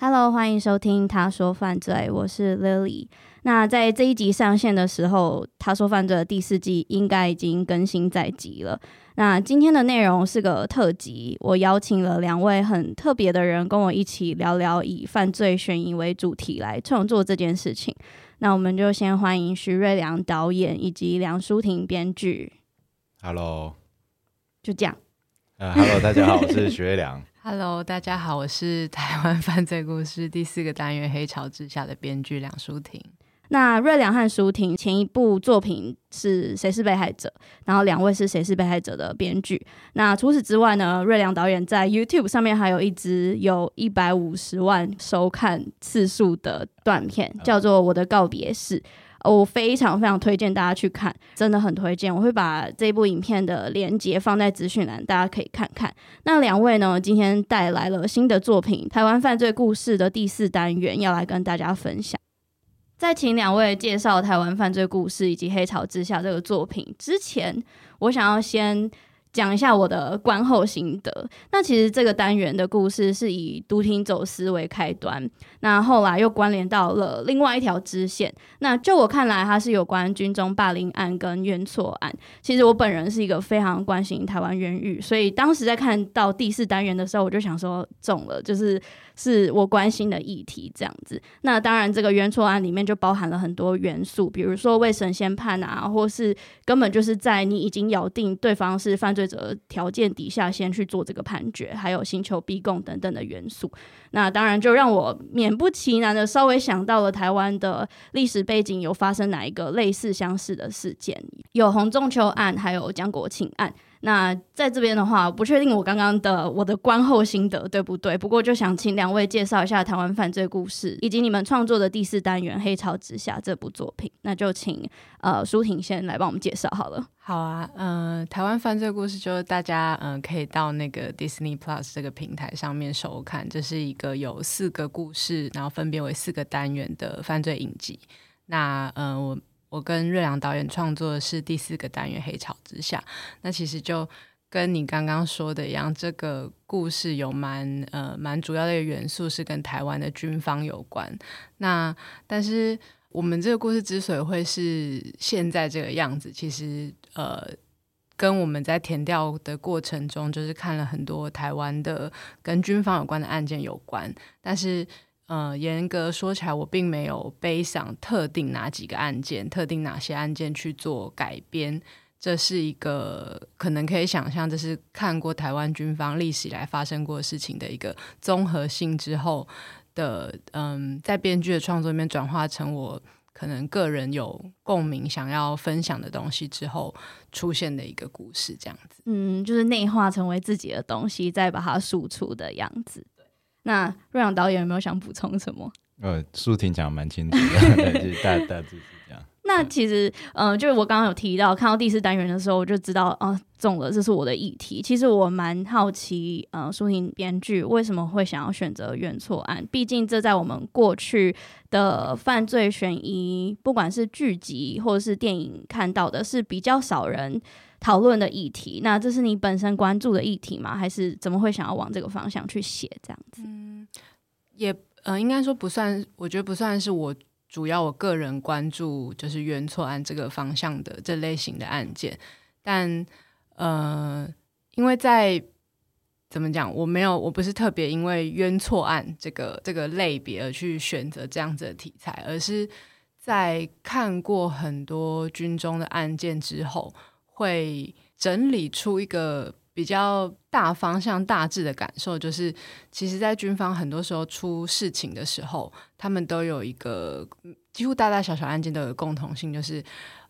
Hello，欢迎收听《他说犯罪》，我是 Lily。那在这一集上线的时候，《他说犯罪》的第四季应该已经更新在即了。那今天的内容是个特辑，我邀请了两位很特别的人，跟我一起聊聊以犯罪悬疑为主题来创作这件事情。那我们就先欢迎徐瑞良导演以及梁淑婷编剧。Hello，就这样。呃、uh,，Hello，大家好，我是徐瑞良。Hello，大家好，我是台湾 犯罪故事第四个单元《黑潮之下》的编剧梁舒婷。那瑞良和舒婷前一部作品是谁是被害者？然后两位是谁是被害者的编剧。那除此之外呢？瑞良导演在 YouTube 上面还有一支有一百五十万收看次数的短片，叫做《我的告别式》。我非常非常推荐大家去看，真的很推荐。我会把这部影片的连接放在资讯栏，大家可以看看。那两位呢，今天带来了新的作品《台湾犯罪故事》的第四单元，要来跟大家分享。在请两位介绍《台湾犯罪故事》以及《黑潮之下》这个作品之前，我想要先讲一下我的观后心得。那其实这个单元的故事是以毒品走私为开端，那后来又关联到了另外一条支线。那就我看来，它是有关军中霸凌案跟冤错案。其实我本人是一个非常关心台湾冤狱，所以当时在看到第四单元的时候，我就想说中了，就是。是我关心的议题，这样子。那当然，这个冤错案里面就包含了很多元素，比如说未审先判啊，或是根本就是在你已经咬定对方是犯罪者条件底下先去做这个判决，还有刑求逼供等等的元素。那当然就让我勉不其难的稍微想到了台湾的历史背景有发生哪一个类似相似的事件，有洪仲丘案，还有江国庆案。那在这边的话，不确定我刚刚的我的观后心得对不对？不过就想请两位介绍一下台湾犯罪故事，以及你们创作的第四单元《黑潮之下》这部作品。那就请呃舒婷先来帮我们介绍好了。好啊，嗯、台湾犯罪故事就是大家嗯、可以到那个 Disney Plus 这个平台上面收看，这是一个有四个故事，然后分别为四个单元的犯罪影集。那嗯、我。我跟瑞良导演创作的是第四个单元《黑潮之下》，那其实就跟你刚刚说的一样，这个故事有蛮呃蛮主要的一个元素是跟台湾的军方有关。那但是我们这个故事之所以会是现在这个样子，其实呃跟我们在填调的过程中，就是看了很多台湾的跟军方有关的案件有关，但是。呃，严格说起来，我并没有背上特定哪几个案件、特定哪些案件去做改编。这是一个可能可以想象，这是看过台湾军方历史以来发生过事情的一个综合性之后的，嗯，在编剧的创作里面转化成我可能个人有共鸣、想要分享的东西之后出现的一个故事，这样子。嗯，就是内化成为自己的东西，再把它输出的样子。那瑞阳导演有没有想补充什么？呃，舒婷讲的蛮清楚的，对，就大大致是这样。那其实，嗯、呃，就是我刚刚有提到，看到第四单元的时候，我就知道，啊、呃，中了，这是我的议题。其实我蛮好奇，呃，舒婷编剧为什么会想要选择原错案？毕竟这在我们过去的犯罪悬疑，不管是剧集或者是电影看到的，是比较少人。讨论的议题，那这是你本身关注的议题吗？还是怎么会想要往这个方向去写这样子？嗯，也呃，应该说不算，我觉得不算是我主要我个人关注就是冤错案这个方向的这类型的案件，但呃，因为在怎么讲？我没有，我不是特别因为冤错案这个这个类别而去选择这样子的题材，而是在看过很多军中的案件之后，会整理出一个比较大方向、大致的感受，就是其实，在军方很多时候出事情的时候，他们都有一个几乎大大小小案件都有共同性，就是。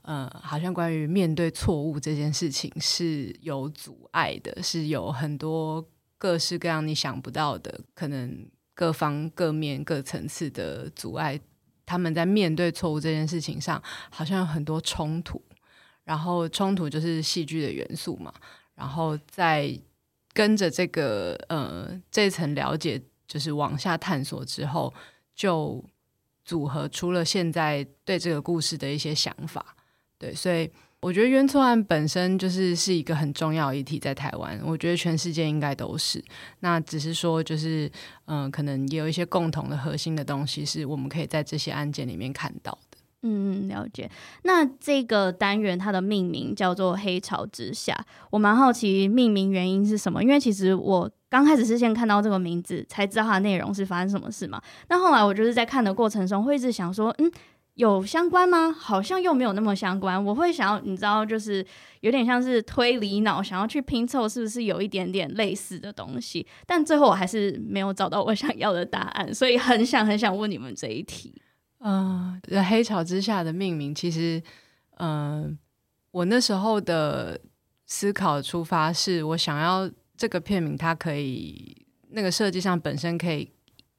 呃，好像关于面对错误这件事情是有阻碍的，是有很多各式各样你想不到的，可能各方各面各层次的阻碍。他们在面对错误这件事情上，好像有很多冲突，然后冲突就是戏剧的元素嘛。然后在跟着这个呃这层了解，就是往下探索之后，就组合出了现在对这个故事的一些想法。对，所以我觉得冤错案本身就是是一个很重要议题，在台湾，我觉得全世界应该都是。那只是说，就是嗯、可能也有一些共同的核心的东西，是我们可以在这些案件里面看到。嗯，了解。那这个单元它的命名叫做《黑潮之下》，我蛮好奇命名原因是什么？因为其实我刚开始是先看到这个名字，才知道它的内容是发生什么事嘛。那后来我就是在看的过程中，会一直想说，嗯。有相关吗？好像又没有那么相关。我会想要，你知道，就是有点像是推理脑，想要去拼凑是不是有一点点类似的东西。但最后我还是没有找到我想要的答案，所以很想很想问你们这一题。嗯，呃，黑潮之下的命名，其实，嗯，我那时候的思考出发是我想要这个片名，它可以那个设计上本身可以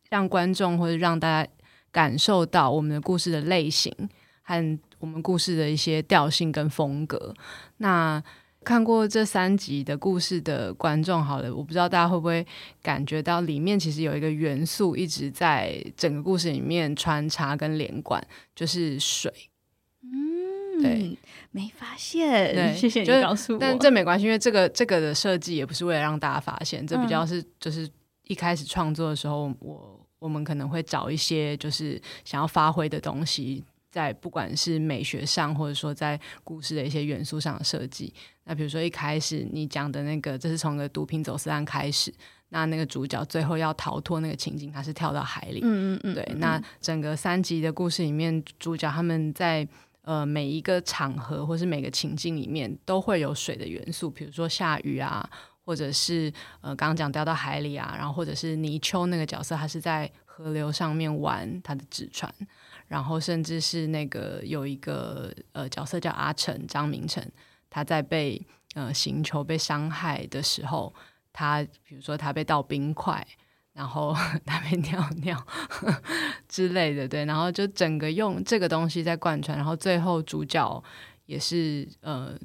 让观众或者让大家。感受到我们的故事的类型和我们故事的一些调性跟风格。那看过这三集的故事的观众，好了，我不知道大家会不会感觉到里面其实有一个元素一直在整个故事里面穿插跟连贯，就是水。嗯，对，没发现，对，谢 谢你告诉我。但这没关系，因为这个这个的设计也不是为了让大家发现，这比较是就是一开始创作的时候我。我们可能会找一些就是想要发挥的东西，在不管是美学上，或者说在故事的一些元素上的设计。那比如说一开始你讲的那个，这是从个毒品走私案开始，那那个主角最后要逃脱那个情景，他是跳到海里。嗯嗯嗯。对，那整个三集的故事里面，主角他们在呃每一个场合或是每个情境里面都会有水的元素，比如说下雨啊。或者是呃，刚刚讲掉到海里啊，然后或者是泥鳅那个角色，他是在河流上面玩他的纸船，然后甚至是那个有一个呃角色叫阿成张明成，他在被呃刑求被伤害的时候，他比如说他被倒冰块，然后 他被尿尿 之类的，对，然后就整个用这个东西在贯穿，然后最后主角也是呃。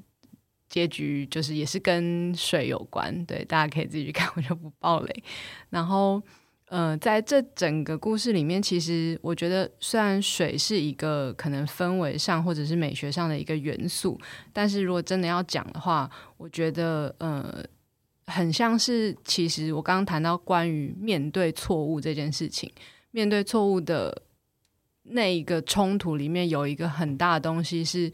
结局就是也是跟水有关，对，大家可以自己去看，我就不爆雷。然后，呃，在这整个故事里面，其实我觉得，虽然水是一个可能氛围上或者是美学上的一个元素，但是如果真的要讲的话，我觉得，呃，很像是其实我刚刚谈到关于面对错误这件事情，面对错误的那一个冲突里面，有一个很大的东西是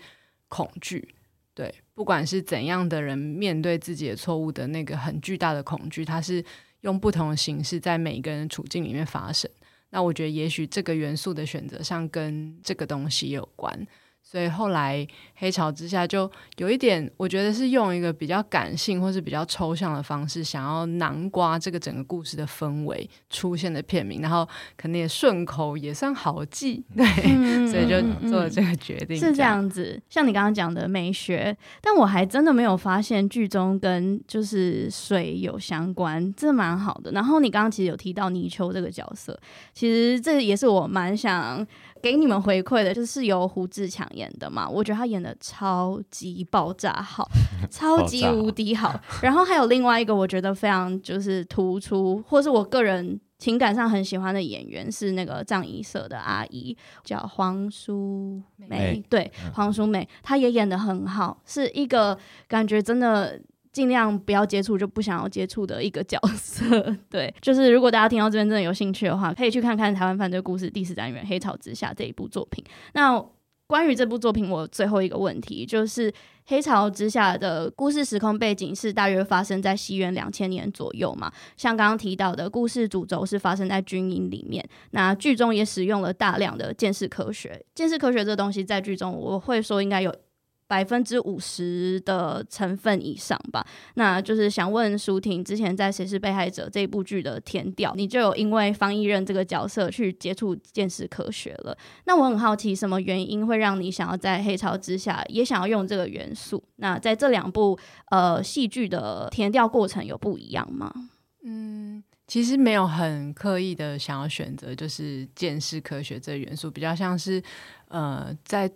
恐惧。对，不管是怎样的人面对自己的错误的那个很巨大的恐惧，它是用不同的形式在每一个人的处境里面发生。那我觉得，也许这个元素的选择上跟这个东西有关。所以后来黑潮之下就有一点，我觉得是用一个比较感性或是比较抽象的方式，想要南瓜这个整个故事的氛围出现的片名，然后可能也顺口，也算好记，对，嗯、所以就做了这个决定。是这样子，像你刚刚讲的美学，但我还真的没有发现剧中跟就是水有相关，这蛮好的。然后你刚刚其实有提到泥鳅这个角色，其实这也是我蛮想。给你们回馈的就是由胡志强演的嘛，我觉得他演的超级爆炸好，超级无敌好。然后还有另外一个我觉得非常就是突出，或是我个人情感上很喜欢的演员是那个葬仪社的阿姨，叫黄淑梅，美对，黄淑梅，她也演的很好，是一个感觉真的。尽量不要接触，就不想要接触的一个角色。对，就是如果大家听到这边真的有兴趣的话，可以去看看《台湾犯罪故事》第四单元《黑潮之下》这一部作品。那关于这部作品，我最后一个问题就是，《黑潮之下》的故事时空背景是大约发生在西元两千年左右嘛？像刚刚提到的故事主轴是发生在军营里面，那剧中也使用了大量的鉴识科学。鉴识科学这东西在剧中，我会说应该有。百分之五十的成分以上吧，那就是想问舒婷，之前在《谁是被害者》这部剧的填调，你就有因为方逸任这个角色去接触见识科学了。那我很好奇，什么原因会让你想要在《黑潮之下》也想要用这个元素？那在这两部呃戏剧的填调过程有不一样吗？嗯，其实没有很刻意的想要选择就是见识科学这元素，比较像是呃在。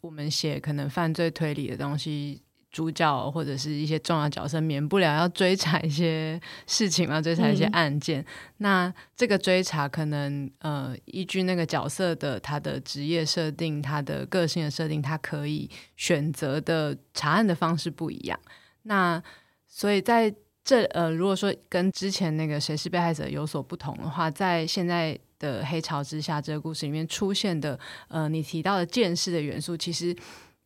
我们写可能犯罪推理的东西，主角或者是一些重要角色，免不了要追查一些事情嘛，追查一些案件。嗯、那这个追查可能呃，依据那个角色的他的职业设定、他的个性的设定，他可以选择的查案的方式不一样。那所以在这呃，如果说跟之前那个谁是被害者有所不同的话，在现在。的黑潮之下，这个故事里面出现的，呃，你提到的鉴识的元素，其实，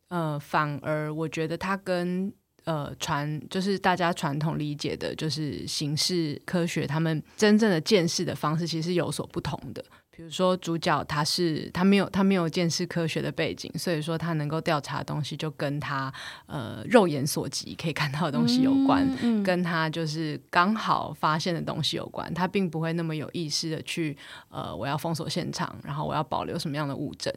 呃，反而我觉得它跟呃传就是大家传统理解的，就是刑事科学他们真正的鉴识的方式，其实有所不同的。比如说主角他是他没有他没有见识科学的背景，所以说他能够调查的东西就跟他呃肉眼所及可以看到的东西有关，嗯嗯、跟他就是刚好发现的东西有关。他并不会那么有意识的去呃我要封锁现场，然后我要保留什么样的物证。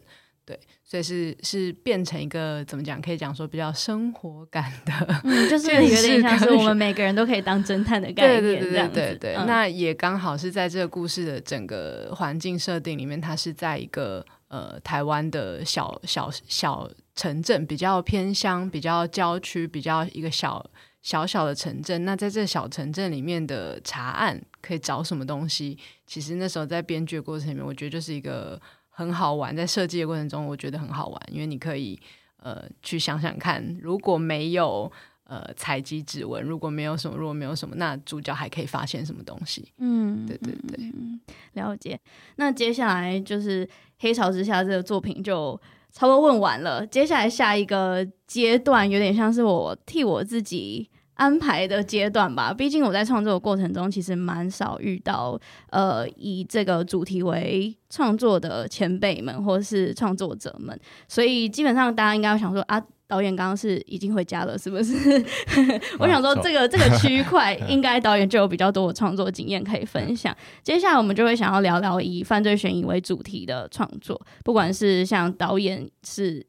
对，所以是是变成一个怎么讲？可以讲说比较生活感的，嗯，就是 有点像是我们每个人都可以当侦探的 概念，对对对对对。嗯、那也刚好是在这个故事的整个环境设定里面，它是在一个呃台湾的小小小城镇，比较偏乡、比较郊区、比较一个小小小的城镇。那在这小城镇里面的查案可以找什么东西？其实那时候在编剧的过程里面，我觉得就是一个。很好玩，在设计的过程中，我觉得很好玩，因为你可以呃去想想看，如果没有呃采集指纹，如果没有什么，如果没有什么，那主角还可以发现什么东西？嗯，对对对，了解。那接下来就是《黑潮之下》这个作品就差不多问完了，接下来下一个阶段有点像是我替我自己。安排的阶段吧，毕竟我在创作的过程中，其实蛮少遇到呃以这个主题为创作的前辈们或是创作者们，所以基本上大家应该会想说啊，导演刚刚是已经回家了，是不是？我想说这个这个区块应该导演就有比较多的创作经验可以分享。接下来我们就会想要聊聊以犯罪悬疑为主题的创作，不管是像导演是。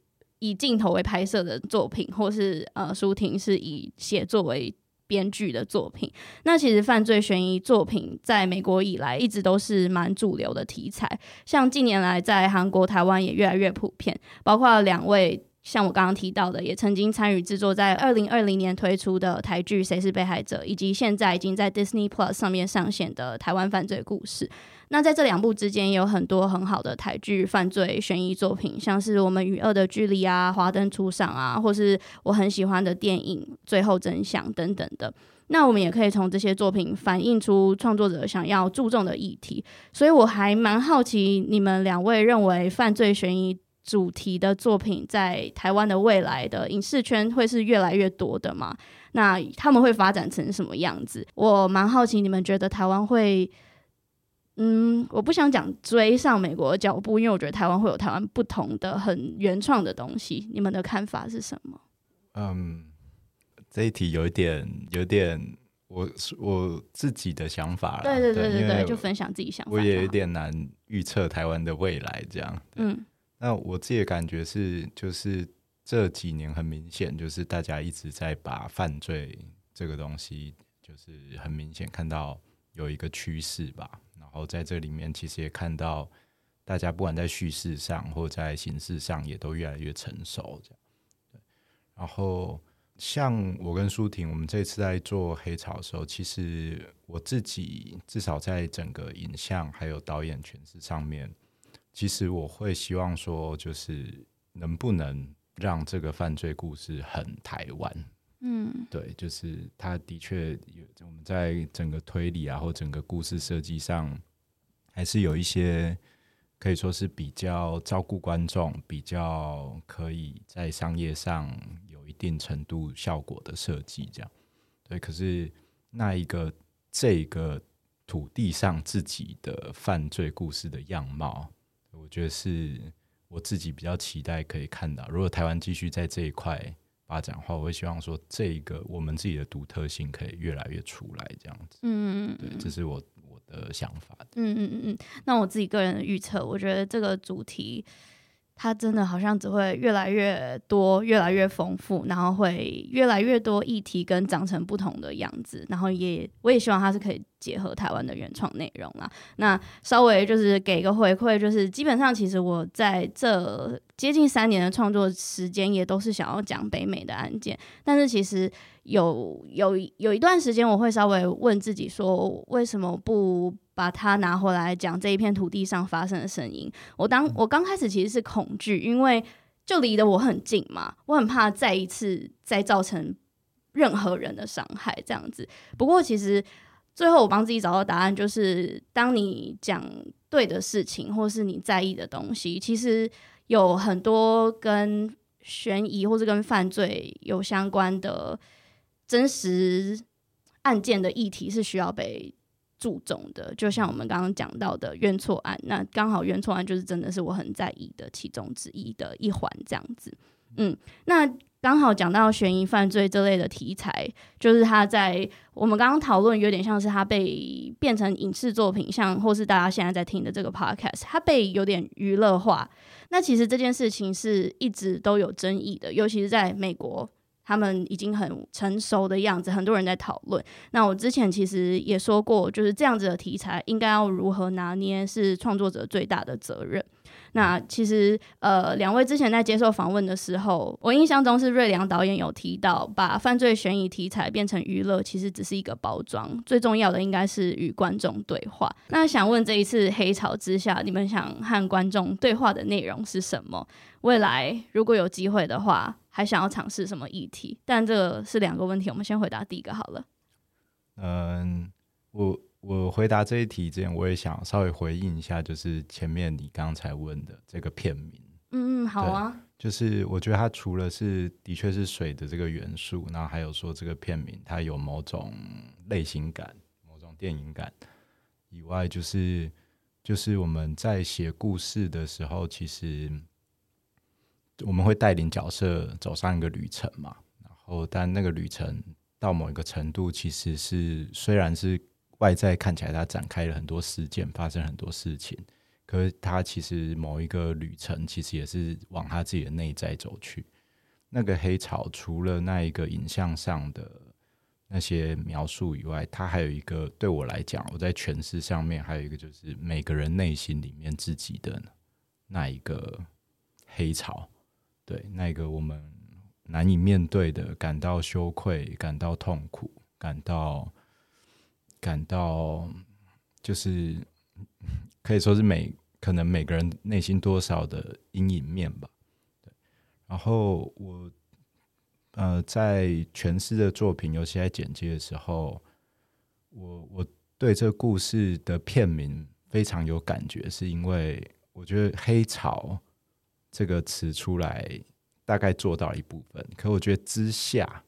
以镜头为拍摄的作品，或是呃，舒婷是以写作为编剧的作品。那其实犯罪悬疑作品在美国以来一直都是蛮主流的题材，像近年来在韩国、台湾也越来越普遍。包括两位像我刚刚提到的，也曾经参与制作在二零二零年推出的台剧《谁是被害者》，以及现在已经在 Disney Plus 上面上线的台湾犯罪故事。那在这两部之间有很多很好的台剧犯罪悬疑作品，像是我们与恶的距离啊、华灯初上啊，或是我很喜欢的电影《最后真相》等等的。那我们也可以从这些作品反映出创作者想要注重的议题。所以我还蛮好奇，你们两位认为犯罪悬疑主题的作品在台湾的未来的影视圈会是越来越多的吗？那他们会发展成什么样子？我蛮好奇，你们觉得台湾会？嗯，我不想讲追上美国的脚步，因为我觉得台湾会有台湾不同的很原创的东西。你们的看法是什么？嗯，这一题有一点，有点我我自己的想法。对对对对对，就分享自己想法。我也有点难预测台湾的未来，这样。嗯，那我自己的感觉是，就是这几年很明显，就是大家一直在把犯罪这个东西，就是很明显看到有一个趋势吧。然后在这里面，其实也看到大家不管在叙事上或在形式上，也都越来越成熟。这样，对。然后像我跟舒婷，我们这次在做黑潮的时候，其实我自己至少在整个影像还有导演诠释上面，其实我会希望说，就是能不能让这个犯罪故事很台湾。嗯，对，就是他的确有我们在整个推理啊，或整个故事设计上，还是有一些可以说是比较照顾观众，比较可以在商业上有一定程度效果的设计，这样对。可是那一个这个土地上自己的犯罪故事的样貌，我觉得是我自己比较期待可以看到。如果台湾继续在这一块发展的话，我会希望说这个我们自己的独特性可以越来越出来，这样子。嗯嗯，对，这是我我。的想法，嗯嗯嗯嗯，那我自己个人的预测，我觉得这个主题它真的好像只会越来越多，越来越丰富，然后会越来越多议题跟长成不同的样子，然后也我也希望它是可以结合台湾的原创内容啦。那稍微就是给个回馈，就是基本上其实我在这接近三年的创作时间，也都是想要讲北美的案件，但是其实。有有有一段时间，我会稍微问自己说，为什么不把它拿回来讲这一片土地上发生的声音？我当我刚开始其实是恐惧，因为就离得我很近嘛，我很怕再一次再造成任何人的伤害这样子。不过其实最后我帮自己找到答案，就是当你讲对的事情，或是你在意的东西，其实有很多跟悬疑或是跟犯罪有相关的。真实案件的议题是需要被注重的，就像我们刚刚讲到的冤错案，那刚好冤错案就是真的是我很在意的其中之一的一环，这样子。嗯，那刚好讲到悬疑犯罪这类的题材，就是他在我们刚刚讨论有点像是他被变成影视作品，像或是大家现在在听的这个 podcast，他被有点娱乐化。那其实这件事情是一直都有争议的，尤其是在美国。他们已经很成熟的样子，很多人在讨论。那我之前其实也说过，就是这样子的题材应该要如何拿捏，是创作者最大的责任。那其实呃，两位之前在接受访问的时候，我印象中是瑞良导演有提到，把犯罪悬疑题材变成娱乐，其实只是一个包装，最重要的应该是与观众对话。那想问这一次黑潮之下，你们想和观众对话的内容是什么？未来如果有机会的话，还想要尝试什么议题？但这是两个问题，我们先回答第一个好了。嗯，我我回答这一题之前，我也想稍微回应一下，就是前面你刚才问的这个片名。嗯嗯，好啊。就是我觉得它除了是的确是水的这个元素，然后还有说这个片名它有某种类型感、某种电影感以外，就是就是我们在写故事的时候，其实。我们会带领角色走上一个旅程嘛，然后但那个旅程到某一个程度，其实是虽然是外在看起来它展开了很多事件，发生很多事情，可是它其实某一个旅程其实也是往他自己的内在走去。那个黑潮除了那一个影像上的那些描述以外，它还有一个对我来讲，我在诠释上面还有一个就是每个人内心里面自己的那一个黑潮。对，那个我们难以面对的，感到羞愧，感到痛苦，感到感到就是可以说是每可能每个人内心多少的阴影面吧。对，然后我呃在诠释的作品，尤其在剪接的时候，我我对这故事的片名非常有感觉，是因为我觉得黑潮。这个词出来大概做到一部分，可我觉得“之下”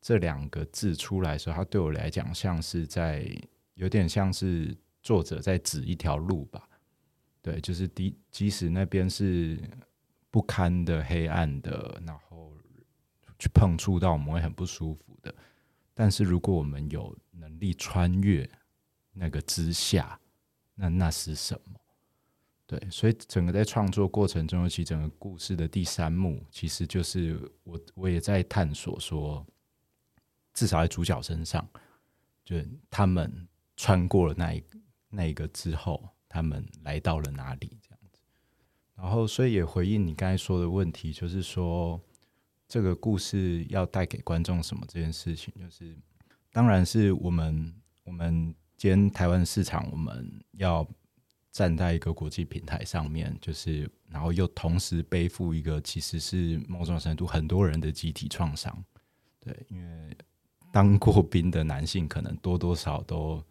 这两个字出来的时候，它对我来讲像是在有点像是作者在指一条路吧。对，就是即即使那边是不堪的、黑暗的，然后去碰触到我们会很不舒服的，但是如果我们有能力穿越那个之下，那那是什么？对，所以整个在创作过程中，尤其整个故事的第三幕，其实就是我我也在探索说，至少在主角身上，就他们穿过了那一那一个之后，他们来到了哪里这样子。然后，所以也回应你刚才说的问题，就是说这个故事要带给观众什么这件事情，就是当然是我们我们今天台湾市场，我们要。站在一个国际平台上面，就是，然后又同时背负一个其实是某种程度很多人的集体创伤，对，因为当过兵的男性可能多多少都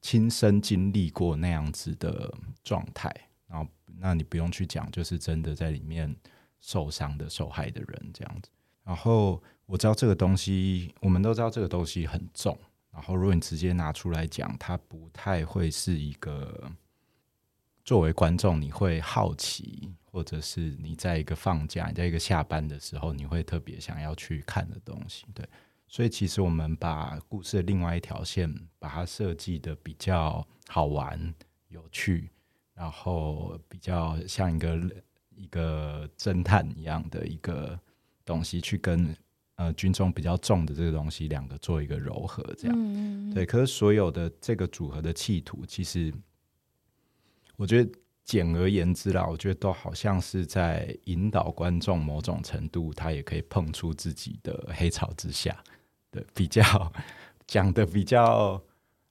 亲身经历过那样子的状态，然后那你不用去讲，就是真的在里面受伤的受害的人这样子。然后我知道这个东西，我们都知道这个东西很重。然后如果你直接拿出来讲，它不太会是一个作为观众你会好奇，或者是你在一个放假、你在一个下班的时候，你会特别想要去看的东西。对，所以其实我们把故事的另外一条线，把它设计的比较好玩、有趣。然后比较像一个一个侦探一样的一个东西，去跟呃军中比较重的这个东西两个做一个柔和，这样、嗯、对。可是所有的这个组合的企图，其实我觉得简而言之啦，我觉得都好像是在引导观众某种程度，他也可以碰出自己的黑潮之下的比较讲的比较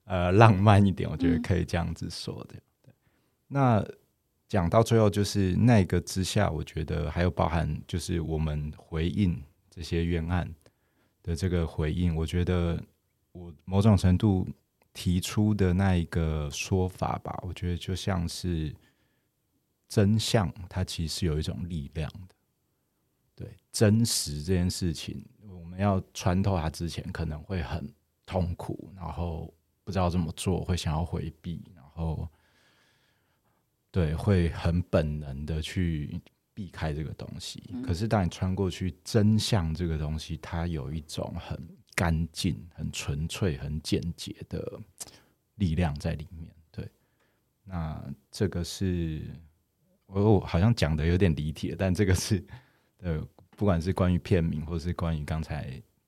呃浪漫一点，我觉得可以这样子说的。嗯那讲到最后，就是那个之下，我觉得还有包含，就是我们回应这些冤案的这个回应，我觉得我某种程度提出的那一个说法吧，我觉得就像是真相，它其实有一种力量的。对，真实这件事情，我们要穿透它之前，可能会很痛苦，然后不知道怎么做，会想要回避，然后。对，会很本能的去避开这个东西。嗯、可是，当你穿过去，真相这个东西，它有一种很干净、很纯粹、很简洁的力量在里面。对，那这个是我好像讲的有点离题，但这个是呃，不管是关于片名，或是关于刚才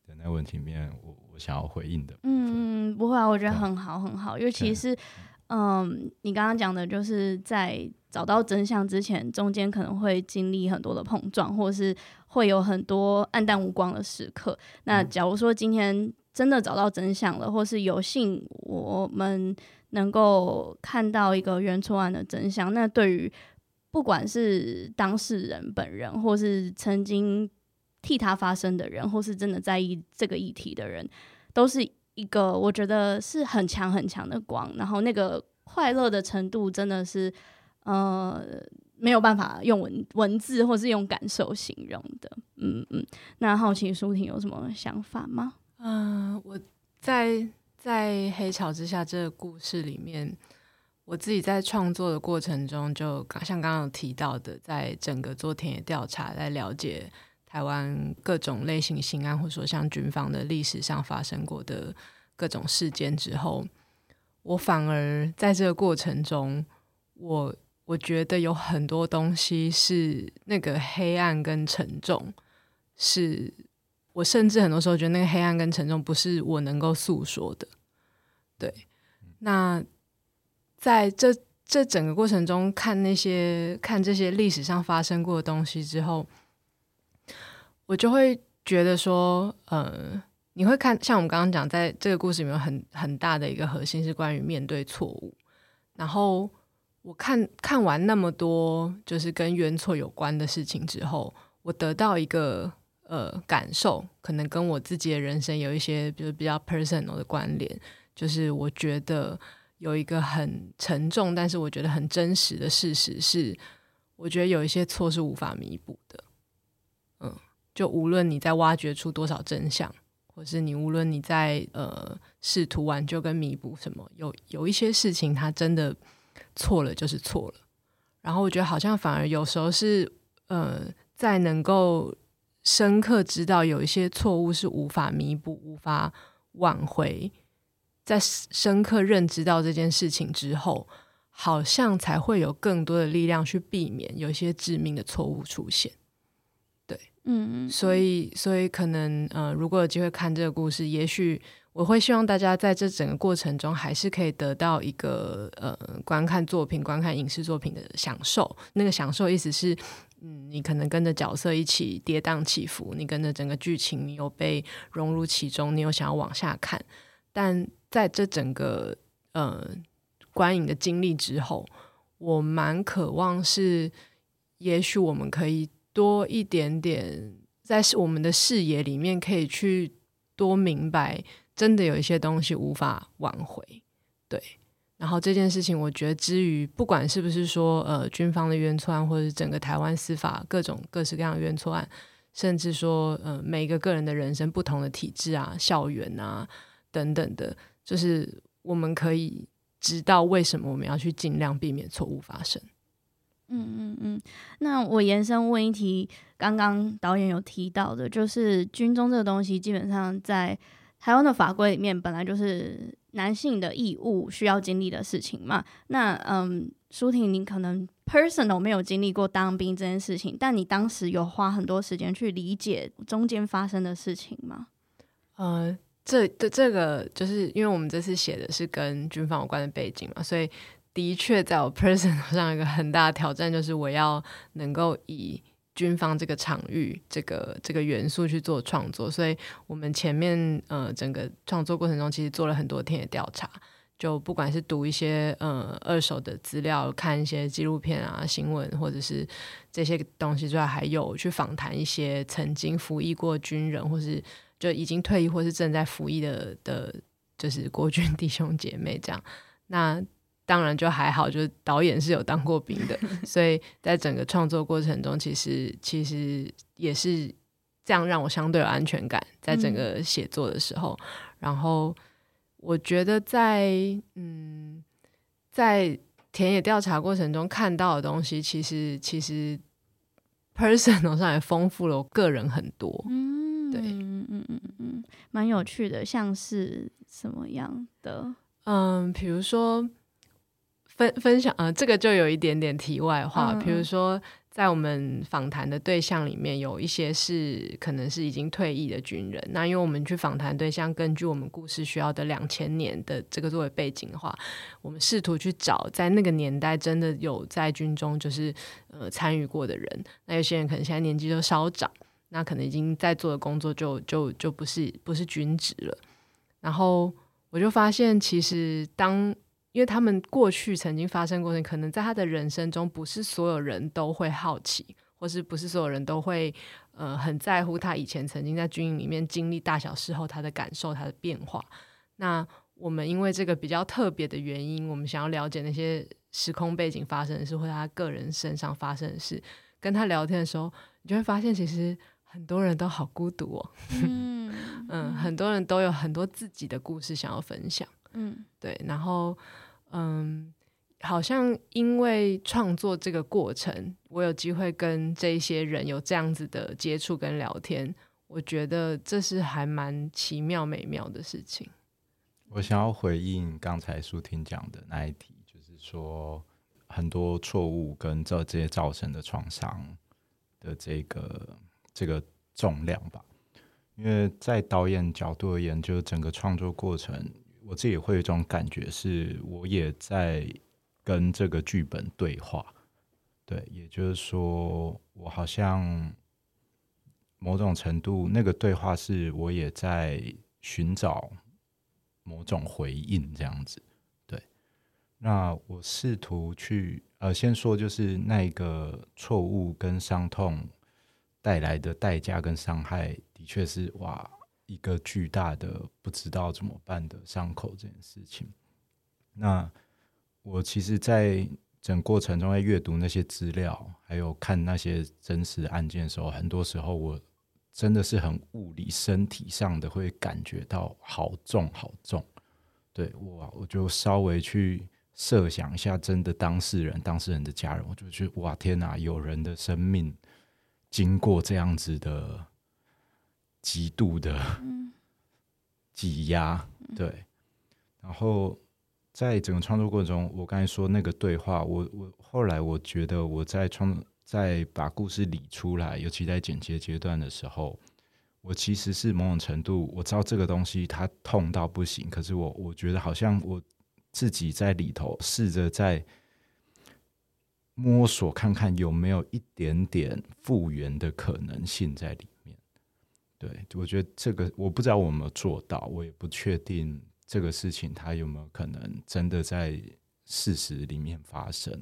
的那个问题里面，我我想要回应的。嗯，不会啊，我觉得很好，很好，尤其是。嗯，你刚刚讲的就是在找到真相之前，中间可能会经历很多的碰撞，或是会有很多暗淡无光的时刻。那假如说今天真的找到真相了，或是有幸我们能够看到一个原错案的真相，那对于不管是当事人本人，或是曾经替他发声的人，或是真的在意这个议题的人，都是。一个我觉得是很强很强的光，然后那个快乐的程度真的是，呃，没有办法用文文字或是用感受形容的。嗯嗯，那好奇舒婷有什么想法吗？嗯、我在在黑潮之下这个故事里面，我自己在创作的过程中，就像刚刚提到的，在整个做田野调查来了解。台湾各种类型刑案，或者说像军方的历史上发生过的各种事件之后，我反而在这个过程中，我我觉得有很多东西是那个黑暗跟沉重，是我甚至很多时候觉得那个黑暗跟沉重不是我能够诉说的。对，那在这这整个过程中，看那些看这些历史上发生过的东西之后。我就会觉得说，呃，你会看，像我们刚刚讲，在这个故事里面很很大的一个核心是关于面对错误。然后我看看完那么多就是跟冤错有关的事情之后，我得到一个呃感受，可能跟我自己的人生有一些，就是比较 personal 的关联，就是我觉得有一个很沉重，但是我觉得很真实的事实是，我觉得有一些错是无法弥补的。就无论你在挖掘出多少真相，或是你无论你在呃试图挽救跟弥补什么，有有一些事情它真的错了就是错了。然后我觉得好像反而有时候是呃在能够深刻知道有一些错误是无法弥补、无法挽回，在深刻认知到这件事情之后，好像才会有更多的力量去避免有一些致命的错误出现。嗯，所以，所以可能，呃，如果有机会看这个故事，也许我会希望大家在这整个过程中，还是可以得到一个，呃，观看作品、观看影视作品的享受。那个享受意思是，嗯，你可能跟着角色一起跌宕起伏，你跟着整个剧情，你有被融入其中，你有想要往下看。但在这整个，呃，观影的经历之后，我蛮渴望是，也许我们可以。多一点点，在我们的视野里面，可以去多明白，真的有一些东西无法挽回，对。然后这件事情，我觉得之于不管是不是说呃军方的冤错案，或者整个台湾司法各种各式各样的冤错案，甚至说呃每一个个人的人生不同的体制啊、校园啊等等的，就是我们可以知道为什么我们要去尽量避免错误发生。嗯嗯嗯。那我延伸问一题，刚刚导演有提到的，就是军中这个东西，基本上在台湾的法规里面本来就是。男性的义务需要经历的事情嘛？那嗯，舒婷，你可能 personal 没有经历过当兵这件事情，但你当时有花很多时间去理解中间发生的事情吗？呃，这的这个就是因为我们这次写的是跟军方有关的背景嘛，所以的确在我 personal 上一个很大的挑战就是我要能够以。军方这个场域，这个这个元素去做创作，所以我们前面呃整个创作过程中，其实做了很多天的调查，就不管是读一些呃二手的资料，看一些纪录片啊、新闻，或者是这些东西之外，还有去访谈一些曾经服役过军人，或是就已经退役或是正在服役的的，就是国军 弟兄姐妹这样。那当然就还好，就是导演是有当过兵的，所以在整个创作过程中，其实其实也是这样让我相对有安全感，在整个写作的时候。嗯、然后我觉得在嗯，在田野调查过程中看到的东西，其实其实 personal 上也丰富了我个人很多。嗯，对，嗯嗯嗯嗯，蛮有趣的，像是什么样的？嗯，比如说。分分享呃，这个就有一点点题外话，比如说在我们访谈的对象里面，有一些是可能是已经退役的军人。那因为我们去访谈对象，根据我们故事需要的两千年的这个作为背景的话，我们试图去找在那个年代真的有在军中就是呃参与过的人。那有些人可能现在年纪都稍长，那可能已经在做的工作就就就不是不是军职了。然后我就发现，其实当因为他们过去曾经发生过的，可能在他的人生中，不是所有人都会好奇，或是不是所有人都会呃很在乎他以前曾经在军营里面经历大小事后他的感受、他的变化。那我们因为这个比较特别的原因，我们想要了解那些时空背景发生的事，或者他个人身上发生的事。跟他聊天的时候，你就会发现，其实很多人都好孤独哦。嗯嗯，很多人都有很多自己的故事想要分享。嗯，对，然后。嗯，好像因为创作这个过程，我有机会跟这些人有这样子的接触跟聊天，我觉得这是还蛮奇妙美妙的事情。我想要回应刚才舒婷讲的那一题，就是说很多错误跟这这些造成的创伤的这个这个重量吧，因为在导演角度而言，就整个创作过程。我自己也会有一种感觉，是我也在跟这个剧本对话，对，也就是说，我好像某种程度那个对话是我也在寻找某种回应，这样子，对。那我试图去，呃，先说就是那个错误跟伤痛带来的代价跟伤害，的确是哇。一个巨大的不知道怎么办的伤口这件事情，那我其实，在整过程中在阅读那些资料，还有看那些真实案件的时候，很多时候我真的是很物理、身体上的会感觉到好重、好重。对，我，我就稍微去设想一下，真的当事人、当事人的家人，我就觉得哇，天哪，有人的生命经过这样子的。极度的挤压，对。然后在整个创作过程中，我刚才说那个对话，我我后来我觉得我在创在把故事理出来，尤其在剪接阶段的时候，我其实是某种程度我知道这个东西它痛到不行，可是我我觉得好像我自己在里头试着在摸索看看有没有一点点复原的可能性在里。对，我觉得这个我不知道我有没有做到，我也不确定这个事情它有没有可能真的在事实里面发生。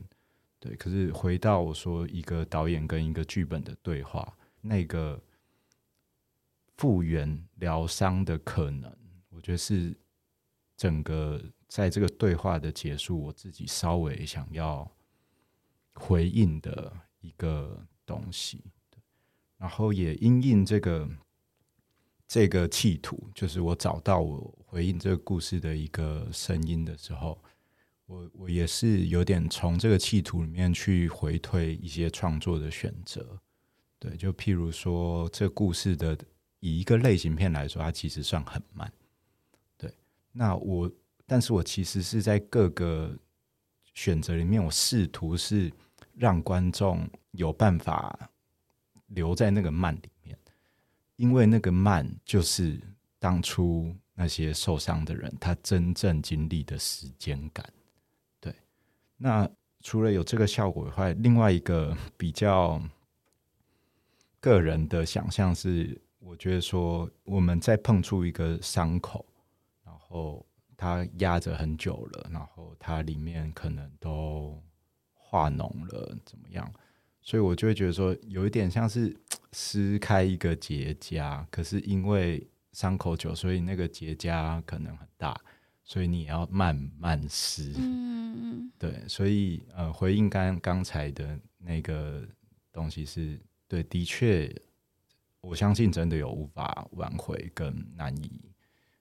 对，可是回到我说一个导演跟一个剧本的对话，那个复原疗伤的可能，我觉得是整个在这个对话的结束，我自己稍微想要回应的一个东西。然后也因应这个这个企图，就是我找到我回应这个故事的一个声音的时候，我我也是有点从这个企图里面去回推一些创作的选择。对，就譬如说，这故事的以一个类型片来说，它其实算很慢。对，那我，但是我其实是在各个选择里面，我试图是让观众有办法留在那个慢里，因为那个慢就是当初那些受伤的人他真正经历的时间感。对，那除了有这个效果以外，另外一个比较。个人的想象是，我觉得说我们在碰触一个伤口，然后它压着很久了，然后它里面可能都化脓了，怎么样？所以我就会觉得说，有一点像是撕开一个结痂，可是因为伤口久，所以那个结痂可能很大，所以你也要慢慢撕。嗯，对，所以呃，回应刚刚才的那个东西是。对，的确，我相信真的有无法挽回跟难以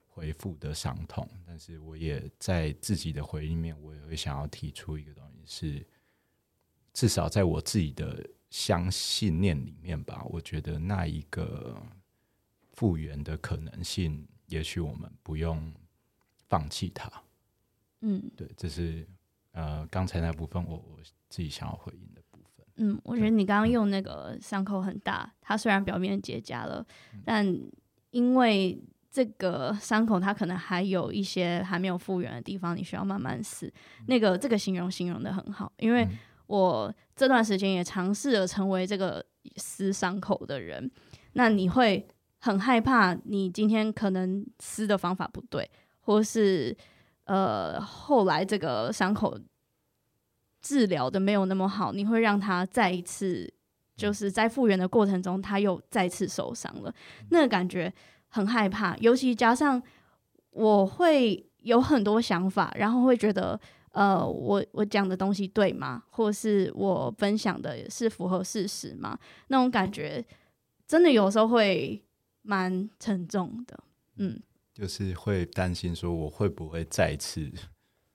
恢复的伤痛。但是，我也在自己的回忆里面，我也会想要提出一个东西是，是至少在我自己的相信念里面吧。我觉得那一个复原的可能性，也许我们不用放弃它。嗯，对，这是呃刚才那部分我我自己想要回应的部分。嗯，我觉得你刚刚用那个伤口很大，它虽然表面结痂了，但因为这个伤口它可能还有一些还没有复原的地方，你需要慢慢撕。那个这个形容形容的很好，因为我这段时间也尝试了成为这个撕伤口的人。那你会很害怕，你今天可能撕的方法不对，或是呃后来这个伤口。治疗的没有那么好，你会让他再一次，就是在复原的过程中，他又再次受伤了，那个感觉很害怕。尤其加上我会有很多想法，然后会觉得，呃，我我讲的东西对吗？或是我分享的是符合事实吗？那种感觉真的有时候会蛮沉重的，嗯，就是会担心说我会不会再次。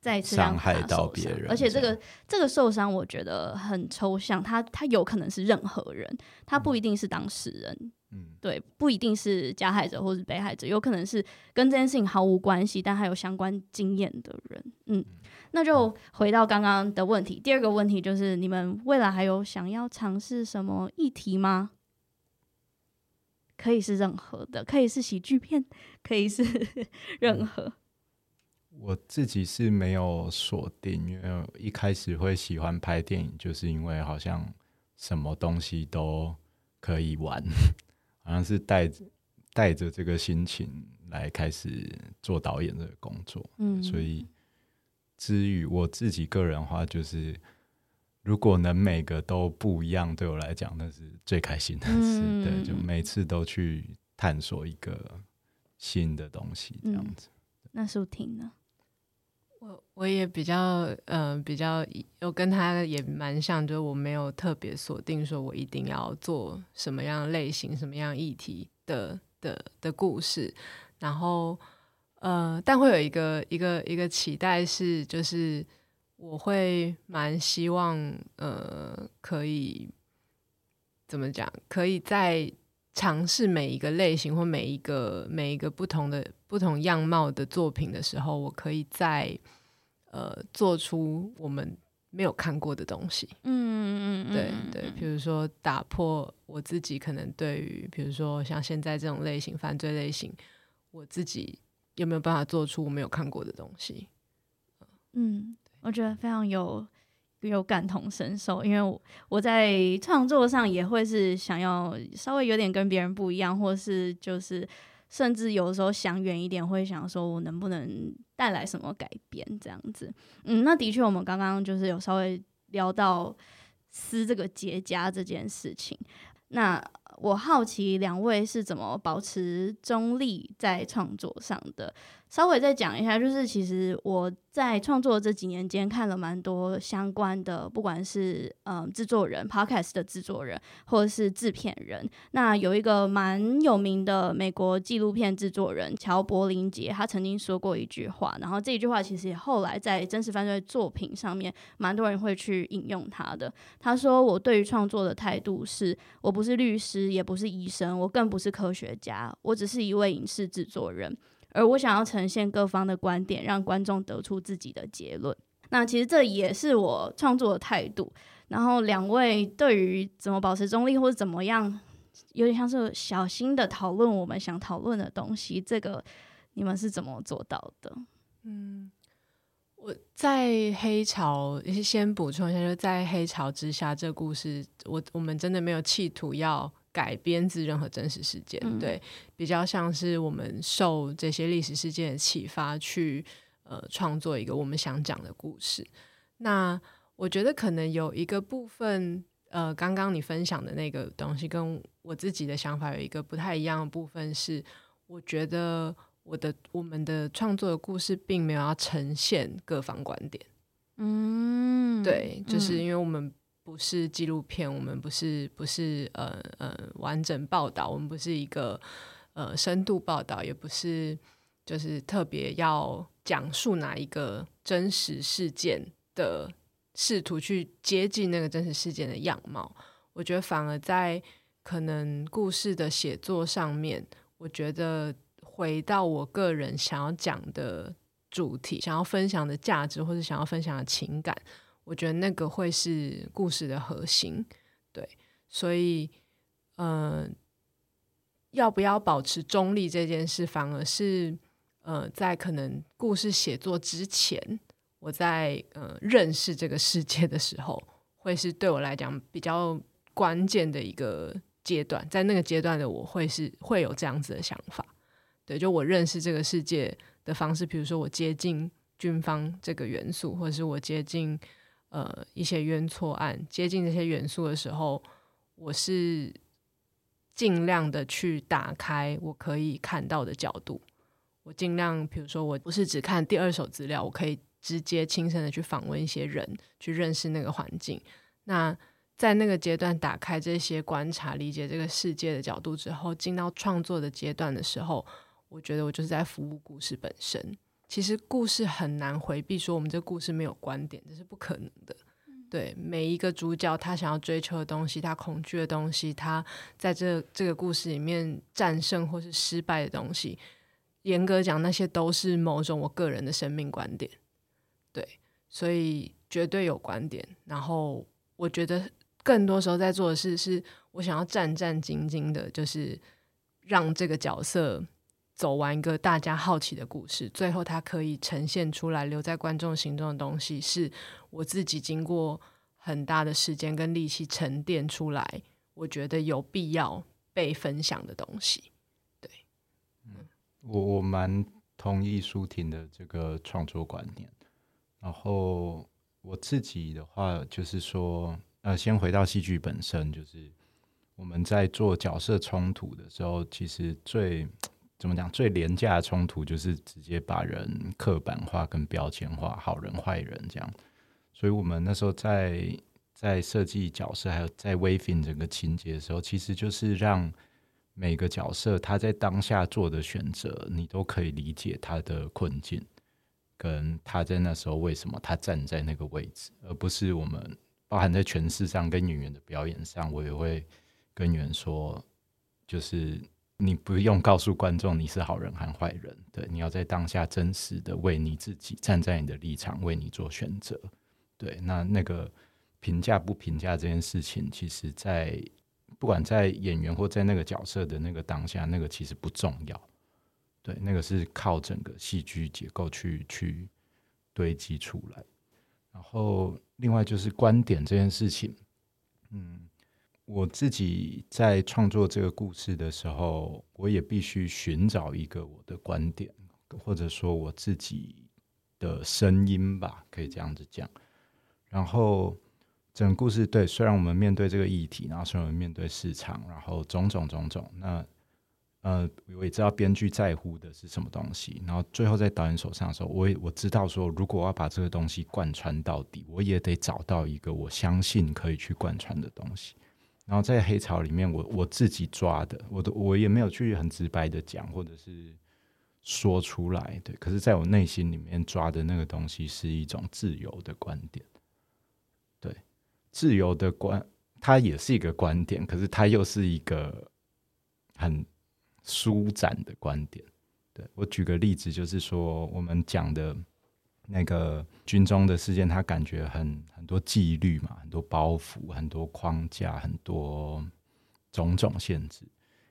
再次伤害到别人，而且这个这个受伤，我觉得很抽象。他他有可能是任何人，他不一定是当事人，嗯，对，不一定是加害者或是被害者，有可能是跟这件事情毫无关系，但还有相关经验的人，嗯。那就回到刚刚的问题，第二个问题就是，你们未来还有想要尝试什么议题吗？可以是任何的，可以是喜剧片，可以是 任何。我自己是没有锁定，因为一开始会喜欢拍电影，就是因为好像什么东西都可以玩，好像是带着带着这个心情来开始做导演这个工作。嗯，所以至于我自己个人的话，就是如果能每个都不一样，对我来讲那是最开心的事。嗯，对，就每次都去探索一个新的东西，这样子。嗯，那舒婷呢？我我也比较、呃，比较我跟他也蛮像，就是我没有特别锁定说我一定要做什么样类型、什么样议题的的的故事，然后呃，但会有一个一个一个期待是，就是我会蛮希望呃，可以怎么讲，可以在尝试每一个类型或每一个每一个不同的不同样貌的作品的时候，我可以在。呃，做出我们没有看过的东西。嗯嗯嗯，对对，比如说打破我自己可能对于，比如说像现在这种类型犯罪类型，我自己有没有办法做出我没有看过的东西？嗯，我觉得非常有有感同身受，因为我我在创作上也会是想要稍微有点跟别人不一样，或是就是。甚至有时候想远一点，会想说我能不能带来什么改变这样子。嗯，那的确，我们刚刚就是有稍微聊到撕这个结痂这件事情。那我好奇两位是怎么保持中立在创作上的。稍微再讲一下，就是其实我在创作这几年间看了蛮多相关的，不管是嗯制作人、Podcast 的制作人，或者是制片人。那有一个蛮有名的美国纪录片制作人乔柏林杰，他曾经说过一句话，然后这一句话其实也后来在真实犯罪作品上面，蛮多人会去引用他的。他说：“我对于创作的态度是，我不是律师，也不是医生，我更不是科学家，我只是一位影视制作人。”而我想要呈现各方的观点，让观众得出自己的结论。那其实这也是我创作的态度。然后两位对于怎么保持中立，或者怎么样，有点像是小心的讨论我们想讨论的东西，这个你们是怎么做到的？嗯，我在黑潮，先补充一下，就在黑潮之下，这故事，我我们真的没有企图要。改编自任何真实事件，嗯、对，比较像是我们受这些历史事件的启发去呃创作一个我们想讲的故事。那我觉得可能有一个部分，呃，刚刚你分享的那个东西跟我自己的想法有一个不太一样的部分是，我觉得我的我们的创作的故事并没有要呈现各方观点。嗯，对，就是因为我们。不是纪录片，我们不是不是呃呃完整报道，我们不是一个呃深度报道，也不是就是特别要讲述哪一个真实事件的，试图去接近那个真实事件的样貌。我觉得反而在可能故事的写作上面，我觉得回到我个人想要讲的主题，想要分享的价值，或者想要分享的情感。我觉得那个会是故事的核心，对，所以，嗯、呃，要不要保持中立这件事，反而是，呃，在可能故事写作之前，我在呃认识这个世界的时候，会是对我来讲比较关键的一个阶段，在那个阶段的我会是会有这样子的想法，对，就我认识这个世界的方式，比如说我接近军方这个元素，或者是我接近。呃，一些冤错案接近这些元素的时候，我是尽量的去打开我可以看到的角度。我尽量，比如说，我不是只看第二手资料，我可以直接亲身的去访问一些人，去认识那个环境。那在那个阶段打开这些观察、理解这个世界的角度之后，进到创作的阶段的时候，我觉得我就是在服务故事本身。其实故事很难回避，说我们这个故事没有观点，这是不可能的。对每一个主角，他想要追求的东西，他恐惧的东西，他在这这个故事里面战胜或是失败的东西，严格讲，那些都是某种我个人的生命观点。对，所以绝对有观点。然后我觉得更多时候在做的事，是我想要战战兢兢的，就是让这个角色。走完一个大家好奇的故事，最后它可以呈现出来，留在观众心中的东西，是我自己经过很大的时间跟力气沉淀出来，我觉得有必要被分享的东西。对，嗯，我我蛮同意舒婷的这个创作观念。然后我自己的话，就是说，呃，先回到戏剧本身，就是我们在做角色冲突的时候，其实最怎么讲？最廉价的冲突就是直接把人刻板化跟标签化，好人坏人这样。所以我们那时候在在设计角色，还有在 waving 整个情节的时候，其实就是让每个角色他在当下做的选择，你都可以理解他的困境，跟他在那时候为什么他站在那个位置，而不是我们包含在诠释上跟演员的表演上，我也会跟演员说，就是。你不用告诉观众你是好人还坏人，对，你要在当下真实的为你自己站在你的立场为你做选择，对，那那个评价不评价这件事情，其实在不管在演员或在那个角色的那个当下，那个其实不重要，对，那个是靠整个戏剧结构去去堆积出来，然后另外就是观点这件事情，嗯。我自己在创作这个故事的时候，我也必须寻找一个我的观点，或者说我自己的声音吧，可以这样子讲。然后整个故事对，虽然我们面对这个议题，然后虽然我们面对市场，然后种种种种，那呃，我也知道编剧在乎的是什么东西，然后最后在导演手上的时候，我也我知道说，如果我要把这个东西贯穿到底，我也得找到一个我相信可以去贯穿的东西。然后在黑潮里面我，我自己抓的，我都我也没有去很直白的讲，或者是说出来，对。可是，在我内心里面抓的那个东西，是一种自由的观点。对自由的观，它也是一个观点，可是它又是一个很舒展的观点。对，我举个例子，就是说我们讲的那个军中的事件，他感觉很很多纪律嘛，很多包袱，很多框架，很多种种限制。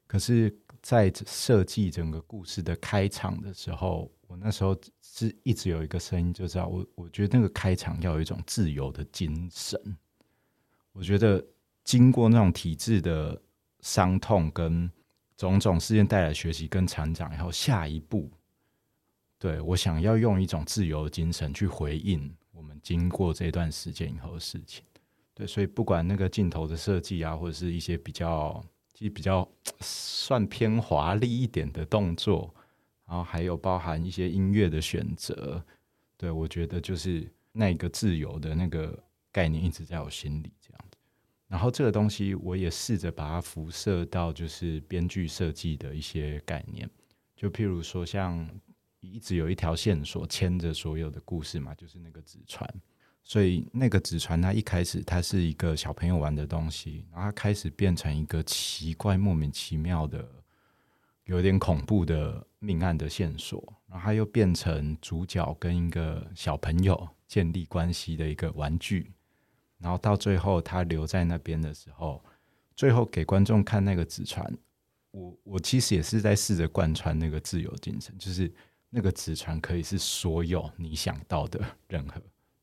可是，在设计整个故事的开场的时候，我那时候是一直有一个声音，就知道我我觉得那个开场要有一种自由的精神。我觉得经过那种体制的伤痛跟种种事件带来学习跟成长以后，下一步，对，我想要用一种自由的精神去回应我们经过这段时间以后的事情。对，所以不管那个镜头的设计啊，或者是一些比较其实比较算偏华丽一点的动作，然后还有包含一些音乐的选择，对，我觉得就是那个自由的那个概念一直在我心里这样子。然后这个东西，我也试着把它辐射到就是编剧设计的一些概念，就譬如说，像一直有一条线索牵着所有的故事嘛，就是那个纸船。所以那个纸船，它一开始它是一个小朋友玩的东西，然后它开始变成一个奇怪、莫名其妙的、有点恐怖的命案的线索，然后它又变成主角跟一个小朋友建立关系的一个玩具。然后到最后，他留在那边的时候，最后给观众看那个纸船，我我其实也是在试着贯穿那个自由精神，就是那个纸船可以是所有你想到的任何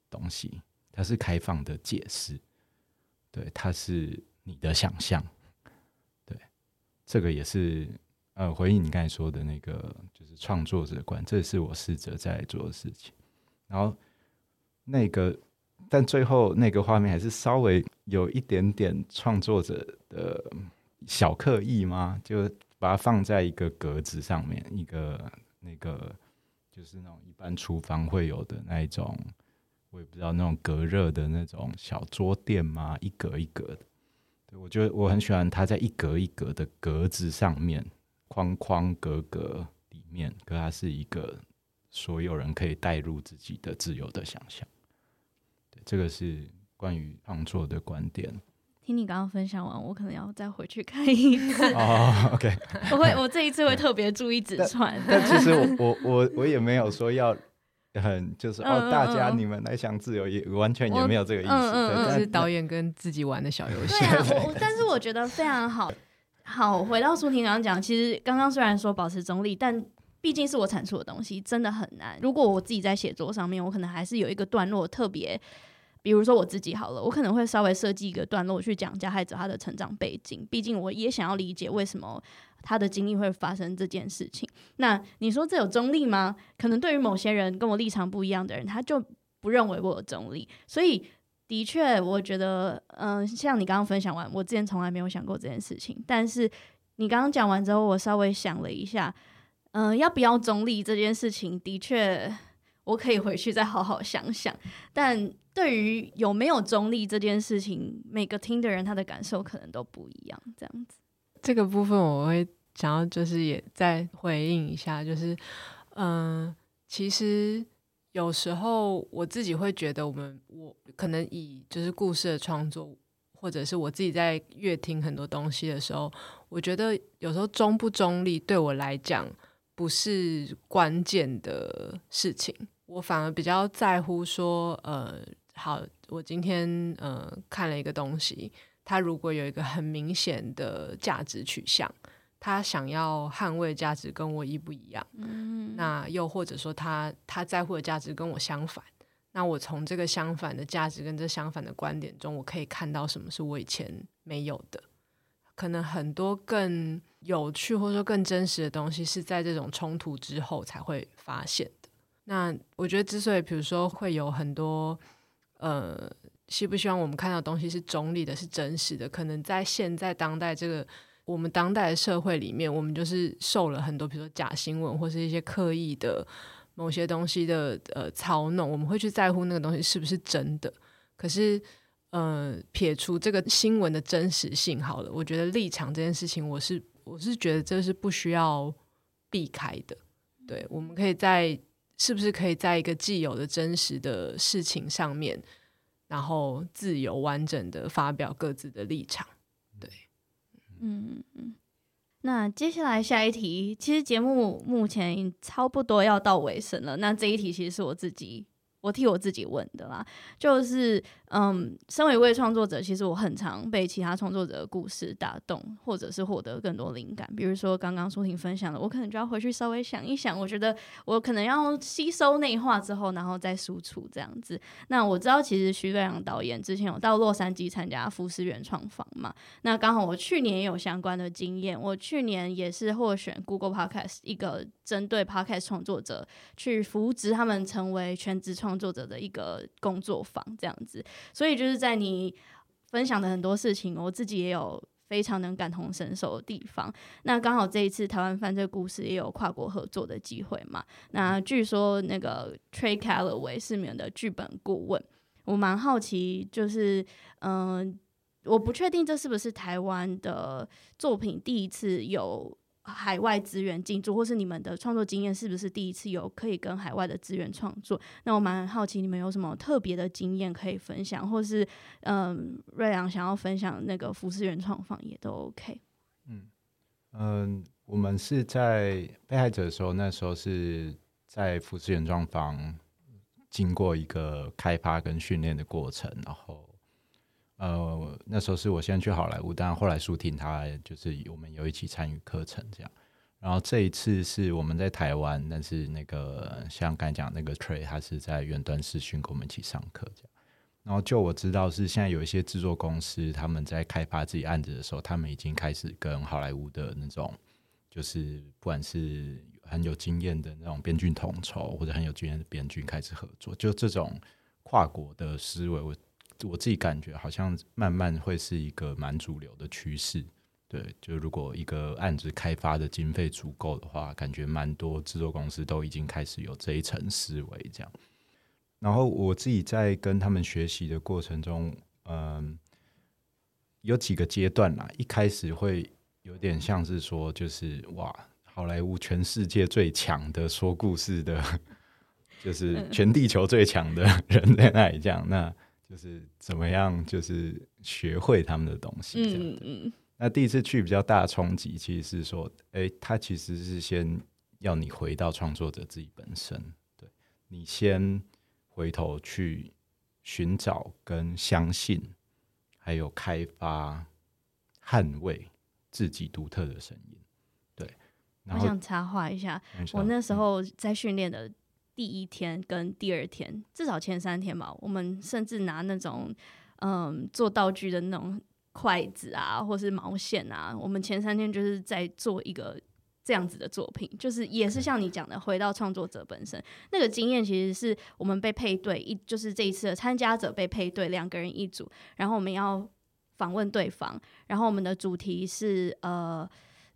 东西，它是开放的解释，对，它是你的想象，对，这个也是呃回应你刚才说的那个，就是创作者观，这是我试着在做的事情，然后那个。但最后那个画面还是稍微有一点点创作者的小刻意吗？就把它放在一个格子上面，一个那个就是那种一般厨房会有的那一种，我也不知道那种隔热的那种小桌垫吗？一格一格的。对，我觉得我很喜欢它在一格一格的格子上面，框框格格里面，可它是一个所有人可以带入自己的自由的想象。对这个是关于创作的观点。听你刚刚分享完，我可能要再回去看一次。哦，OK，我会，我 这一次会特别注意纸船。但其实我 我我我也没有说要很就是哦，大家你们来想自由，也完全也没有这个意思。这是导演跟自己玩的小游戏。对啊，我但是我觉得非常好。好，回到舒婷刚刚讲，其实刚刚虽然说保持中立，但毕竟是我产出的东西，真的很难。如果我自己在写作上面，我可能还是有一个段落特别。比如说我自己好了，我可能会稍微设计一个段落去讲加害者他的成长背景，毕竟我也想要理解为什么他的经历会发生这件事情。那你说这有中立吗？可能对于某些人跟我立场不一样的人，他就不认为我有中立。所以的确，我觉得，嗯、像你刚刚分享完，我之前从来没有想过这件事情。但是你刚刚讲完之后，我稍微想了一下，嗯、要不要中立这件事情，的确。我可以回去再好好想想，但对于有没有中立这件事情，每个听的人他的感受可能都不一样。这样子，这个部分我会想要就是也再回应一下，就是嗯、其实有时候我自己会觉得，我们我可能以就是故事的创作，或者是我自己在阅听很多东西的时候，我觉得有时候中不中立对我来讲。不是关键的事情，我反而比较在乎说，呃，好，我今天呃看了一个东西，他如果有一个很明显的价值取向，他想要捍卫价值跟我一不一样，嗯，那又或者说他他在乎的价值跟我相反，那我从这个相反的价值跟这相反的观点中，我可以看到什么是我以前没有的。可能很多更有趣或者说更真实的东西是在这种冲突之后才会发现的。那我觉得，之所以比如说会有很多呃希不希望我们看到的东西是中立的，是真实的？可能在现在当代这个我们当代的社会里面，我们就是受了很多，比如说假新闻或是一些刻意的某些东西的呃操弄，我们会去在乎那个东西是不是真的。可是，呃，撇除这个新闻的真实性，好了，我觉得立场这件事情，我是我是觉得这是不需要避开的。对，我们可以在是不是可以在一个既有的真实的事情上面。然后自由完整的发表各自的立场，对，嗯嗯。那接下来下一题，其实节目目前差不多要到尾声了。那这一题其实是我自己。我替我自己问的啦，就是嗯，身为一位创作者，其实我很常被其他创作者的故事打动，或者是获得更多灵感。比如说刚刚苏婷分享的，我可能就要回去稍微想一想，我觉得我可能要吸收内化之后，然后再输出这样子。那我知道，其实徐瑞阳导演之前有到洛杉矶参加福斯原创坊嘛，那刚好我去年也有相关的经验，我去年也是获选 Google Podcast 一个针对 Podcast 创作者去扶植他们成为全职。创作者的一个工作坊这样子，所以就是在你分享的很多事情，我自己也有非常能感同身受的地方。那刚好这一次台湾犯罪故事也有跨国合作的机会嘛。那据说那个 Trey Calloway 是你们的剧本顾问，我蛮好奇，就是嗯，我不确定这是不是台湾的作品第一次有。海外资源进驻，或是你们的创作经验是不是第一次有可以跟海外的资源创作？那我蛮好奇你们有什么特别的经验可以分享，或是嗯，瑞阳想要分享那个服饰原创坊也都 OK。嗯嗯，我们是在被害者的时候，那时候是在服饰原创坊经过一个开发跟训练的过程，然后。呃，那时候是我先去好莱坞，但后来舒婷他就是我们有一起参与课程这样。然后这一次是我们在台湾，但是那个像刚才讲那个 Trey，他是在远端视讯跟我们一起上课这样。然后就我知道是现在有一些制作公司他们在开发自己案子的时候，他们已经开始跟好莱坞的那种，就是不管是很有经验的那种编剧统筹，或者很有经验的编剧开始合作，就这种跨国的思维。我自己感觉好像慢慢会是一个蛮主流的趋势，对，就如果一个案子开发的经费足够的话，感觉蛮多制作公司都已经开始有这一层思维这样。然后我自己在跟他们学习的过程中，嗯，有几个阶段啦，一开始会有点像是说，就是哇，好莱坞全世界最强的说故事的，就是全地球最强的 人在那里这样那。就是怎么样，就是学会他们的东西这样。嗯嗯。那第一次去比较大的冲击，其实是说，哎，他其实是先要你回到创作者自己本身，对，你先回头去寻找跟相信，还有开发、捍卫自己独特的声音。对。我想插话一下，我那时候在训练的。第一天跟第二天，至少前三天吧，我们甚至拿那种嗯做道具的那种筷子啊，或是毛线啊，我们前三天就是在做一个这样子的作品，就是也是像你讲的，回到创作者本身那个经验，其实是我们被配对一，就是这一次的参加者被配对两个人一组，然后我们要访问对方，然后我们的主题是呃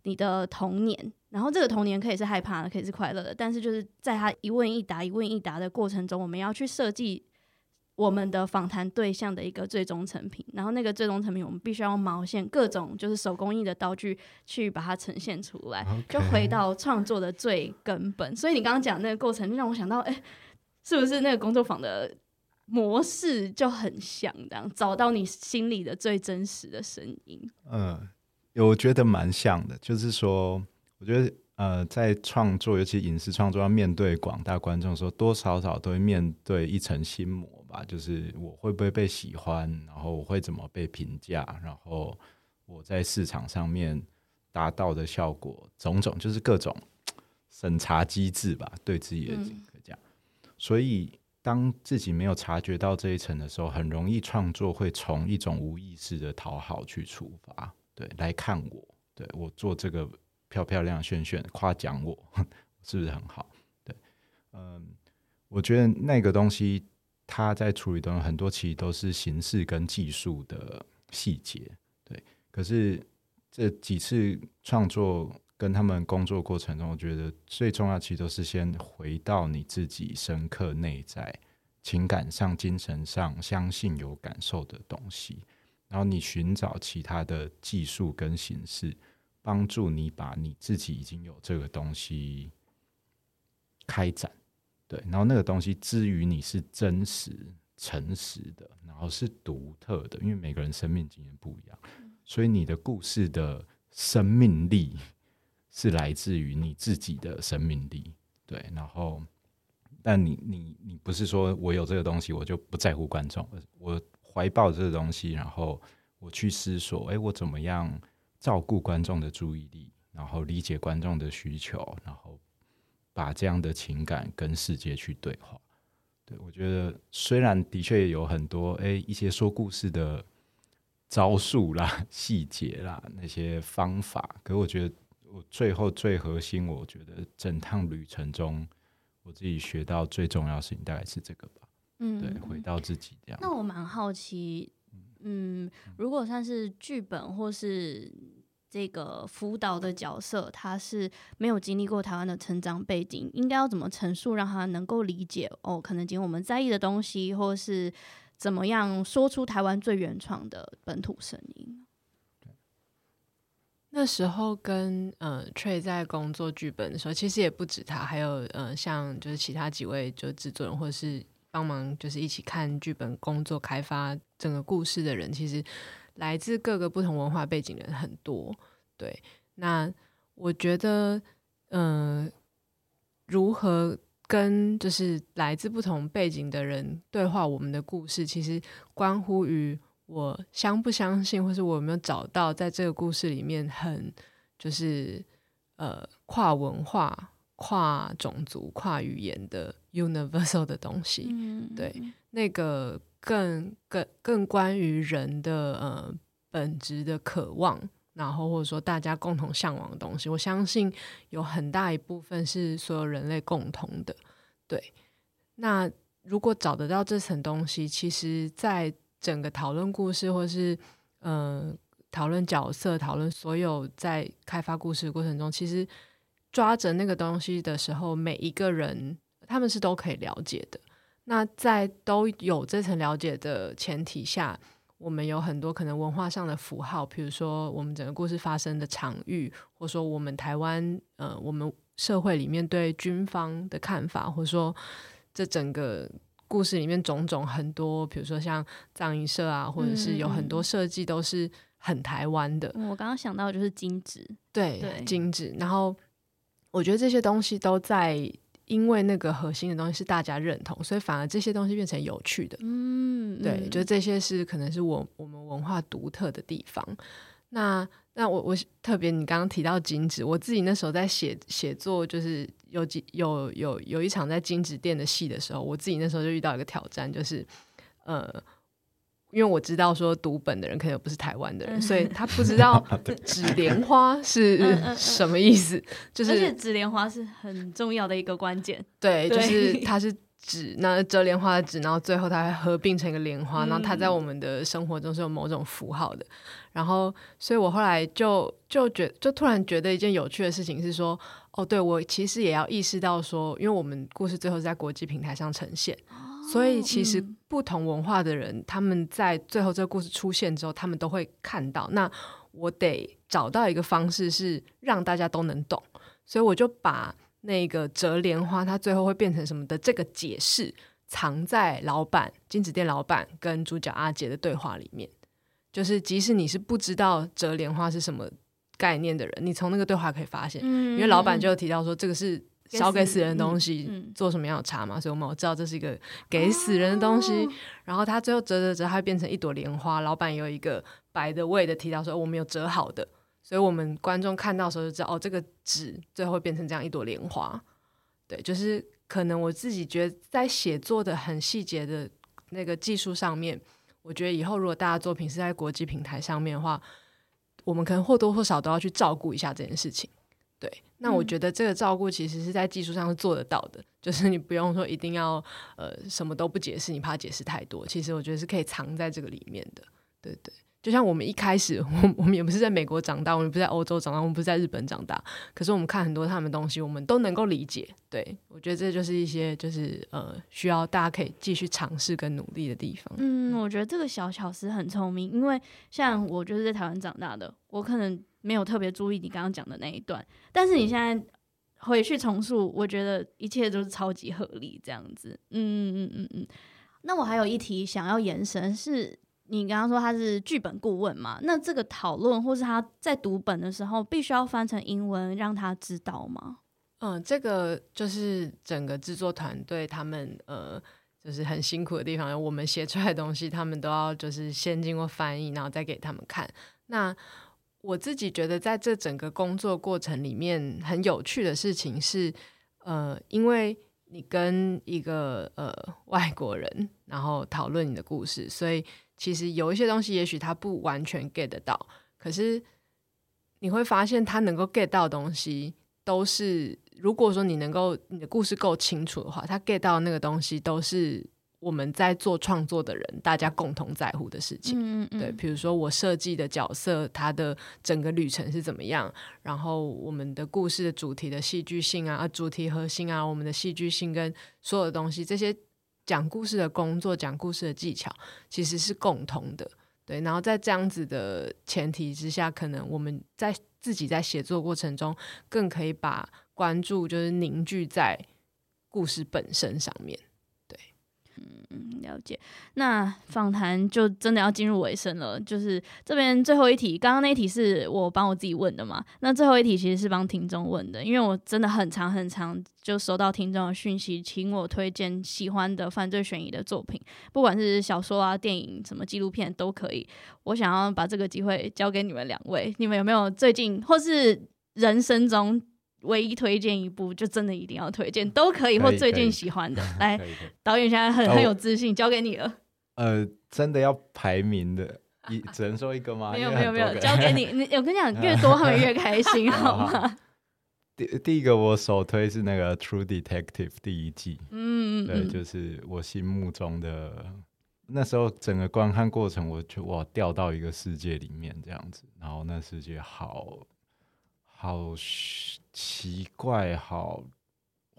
你的童年。然后这个童年可以是害怕的，可以是快乐的，但是就是在他一问一答、一问一答的过程中，我们要去设计我们的访谈对象的一个最终成品。然后那个最终成品，我们必须要用毛线、各种就是手工艺的道具去把它呈现出来.就回到创作的最根本。所以你刚刚讲那个过程，就让我想到，哎，是不是那个工作坊的模式就很像这样，找到你心里的最真实的声音？嗯，我觉得蛮像的，就是说。我觉得，呃，在创作，尤其影视创作，要面对广大观众的时候，多少少都会面对一层心魔吧。就是我会不会被喜欢，然后我会怎么被评价，然后我在市场上面达到的效果，种种就是各种审查机制吧，对自己的这样。所以，当自己没有察觉到这一层的时候，很容易创作会从一种无意识的讨好去出发，对，来看我，对我做这个。漂漂亮炫炫，夸奖我，是不是很好？对，嗯，我觉得那个东西他在处理的很多其实都是形式跟技术的细节，对。可是这几次创作跟他们工作过程中，我觉得最重要其实都是先回到你自己深刻内在情感上、精神上相信有感受的东西，然后你寻找其他的技术跟形式，帮助你把你自己已经有这个东西开展。对，然后那个东西之于你是真实、诚实的，然后是独特的，因为每个人生命经验不一样，所以你的故事的生命力是来自于你自己的生命力。对，然后，但你你你不是说我有这个东西，我就不在乎观众，我怀抱这个东西，然后我去思索，哎，我怎么样照顾观众的注意力，然后理解观众的需求，然后。把这样的情感跟世界去对话，对，我觉得虽然的确有很多哎、一些说故事的招数啦、细节啦那些方法，可我觉得我最后最核心，我觉得整趟旅程中我自己学到最重要的事情大概是这个吧。嗯，对，回到自己这样。那我蛮好奇，嗯，如果算是剧本或是。这个辅导的角色，他是没有经历过台湾的成长背景，应该要怎么陈述，让他能够理解哦？可能仅我们在意的东西，或是怎么样说出台湾最原创的本土声音。那时候跟呃 Trey 在工作剧本的时候，其实也不止他，还有呃像就是其他几位就制作人，或是帮忙就是一起看剧本、工作开发整个故事的人，其实。来自各个不同文化背景的人很多，对。那我觉得，嗯、如何跟就是来自不同背景的人对话，我们的故事其实关乎于我相不相信，或是我有没有找到在这个故事里面很就是呃跨文化、跨种族、跨语言的 universal 的东西。嗯、对，那个。更更更关于人的呃本质的渴望，然后或者说大家共同向往的东西，我相信有很大一部分是所有人类共同的。对，那如果找得到这层东西，其实在整个讨论故事，或是呃讨论角色、讨论所有在开发故事的过程中，其实抓着那个东西的时候，每一个人他们是都可以了解的。那在都有这层了解的前提下，我们有很多可能文化上的符号，比如说我们整个故事发生的场域，或者说我们台湾呃我们社会里面对军方的看法，或者说这整个故事里面种种很多，比如说像葬仪社啊，或者是有很多设计都是很台湾的。嗯，我刚刚想到就是金纸，对，对，金纸。然后我觉得这些东西都在。因为那个核心的东西是大家认同，所以反而这些东西变成有趣的。嗯，对，就这些是可能是我我们文化独特的地方。那那我我特别你刚刚提到金纸，我自己那时候在写写作，就是有几有有有一场在金纸店的戏的时候，我自己那时候就遇到一个挑战，就是呃。因为我知道说读本的人可能不是台湾的人，所以他不知道 纸莲花是什么意思。就是而且纸莲花是很重要的一个关键。对，就是 它是纸，那折莲花的纸，然后最后它会合并成一个莲花，然后它在我们的生活中是有某种符号的。然后，所以我后来就就觉就突然觉得一件有趣的事情是说，哦，对，我其实也要意识到说，因为我们故事最后是在国际平台上呈现。所以，其实不同文化的人，嗯，他们在最后这个故事出现之后，他们都会看到。那我得找到一个方式，是让大家都能懂。所以，我就把那个折莲花，它最后会变成什么的这个解释，藏在老板金子店老板跟主角阿杰的对话里面。就是，即使你是不知道折莲花是什么概念的人，你从那个对话可以发现，嗯，因为老板就提到说，这个是。烧给死人的东西，做什么样的茶嘛？所以我们我知道这是一个给死人的东西。哦、然后他最后折折折，它会变成一朵莲花。老板有一个白的位的提到说，我们有折好的，所以我们观众看到的时候就知道，哦，这个纸最后会变成这样一朵莲花。对，就是可能我自己觉得在写作的很细节的那个技术上面，我觉得以后如果大家作品是在国际平台上面的话，我们可能或多或少都要去照顾一下这件事情。对，那我觉得这个照顾其实是在技术上是做得到的，嗯、就是你不用说一定要呃什么都不解释，你怕解释太多，其实我觉得是可以藏在这个里面的。对对。就像我们一开始，我 我们也不是在美国长大，我们不是在欧洲长大，我们不是在日本长大。可是我们看很多他们东西，我们都能够理解。对，我觉得这就是一些就是呃，需要大家可以继续尝试跟努力的地方。嗯，我觉得这个小巧思很聪明，因为像我就是在台湾长大的，我可能没有特别注意你刚刚讲的那一段，但是你现在回去重述，我觉得一切都是超级合理这样子。嗯嗯嗯嗯嗯。那我还有一题想要延伸是。你刚刚说他是剧本顾问嘛？那这个讨论或是他在读本的时候，必须要翻成英文让他知道吗？嗯，这个就是整个制作团队他们呃，就是很辛苦的地方。我们写出来的东西，他们都要就是先经过翻译，然后再给他们看。那我自己觉得，在这整个工作过程里面，很有趣的事情是，呃，因为你跟一个呃外国人，然后讨论你的故事，所以。其实有一些东西，也许他不完全 get 到，可是你会发现他能够 get 到的东西，都是如果说你能够你的故事够清楚的话，他 get 到那个东西都是我们在做创作的人大家共同在乎的事情。嗯嗯。对，比如说我设计的角色，他的整个旅程是怎么样，然后我们的故事的主题的戏剧性啊，主题核心啊，我们的戏剧性跟所有的东西这些。讲故事的工作，讲故事的技巧，其实是共同的，对。然后在这样子的前提之下，可能我们在自己在写作过程中，更可以把关注就是凝聚在故事本身上面。嗯，了解。那访谈就真的要进入尾声了，就是这边最后一题，刚刚那一题是我帮我自己问的嘛？那最后一题其实是帮听众问的，因为我真的很常很常就收到听众的讯息，请我推荐喜欢的犯罪悬疑的作品，不管是小说啊、电影、什么纪录片都可以。我想要把这个机会交给你们两位，你们有没有最近或是人生中？唯一推荐一部，就真的一定要推荐，都可以，或最近喜欢的。来，导演现在很很有自信，交给你了。呃，真的要排名的，一只能说一个吗？没有没有没有，交给你。你我跟你讲，越多他们越开心，好吗？第第一个我首推是那个《True Detective》第一季，嗯，对，就是我心目中的那时候整个观看过程，我就哇掉到一个世界里面这样子，然后那世界好。好奇怪，好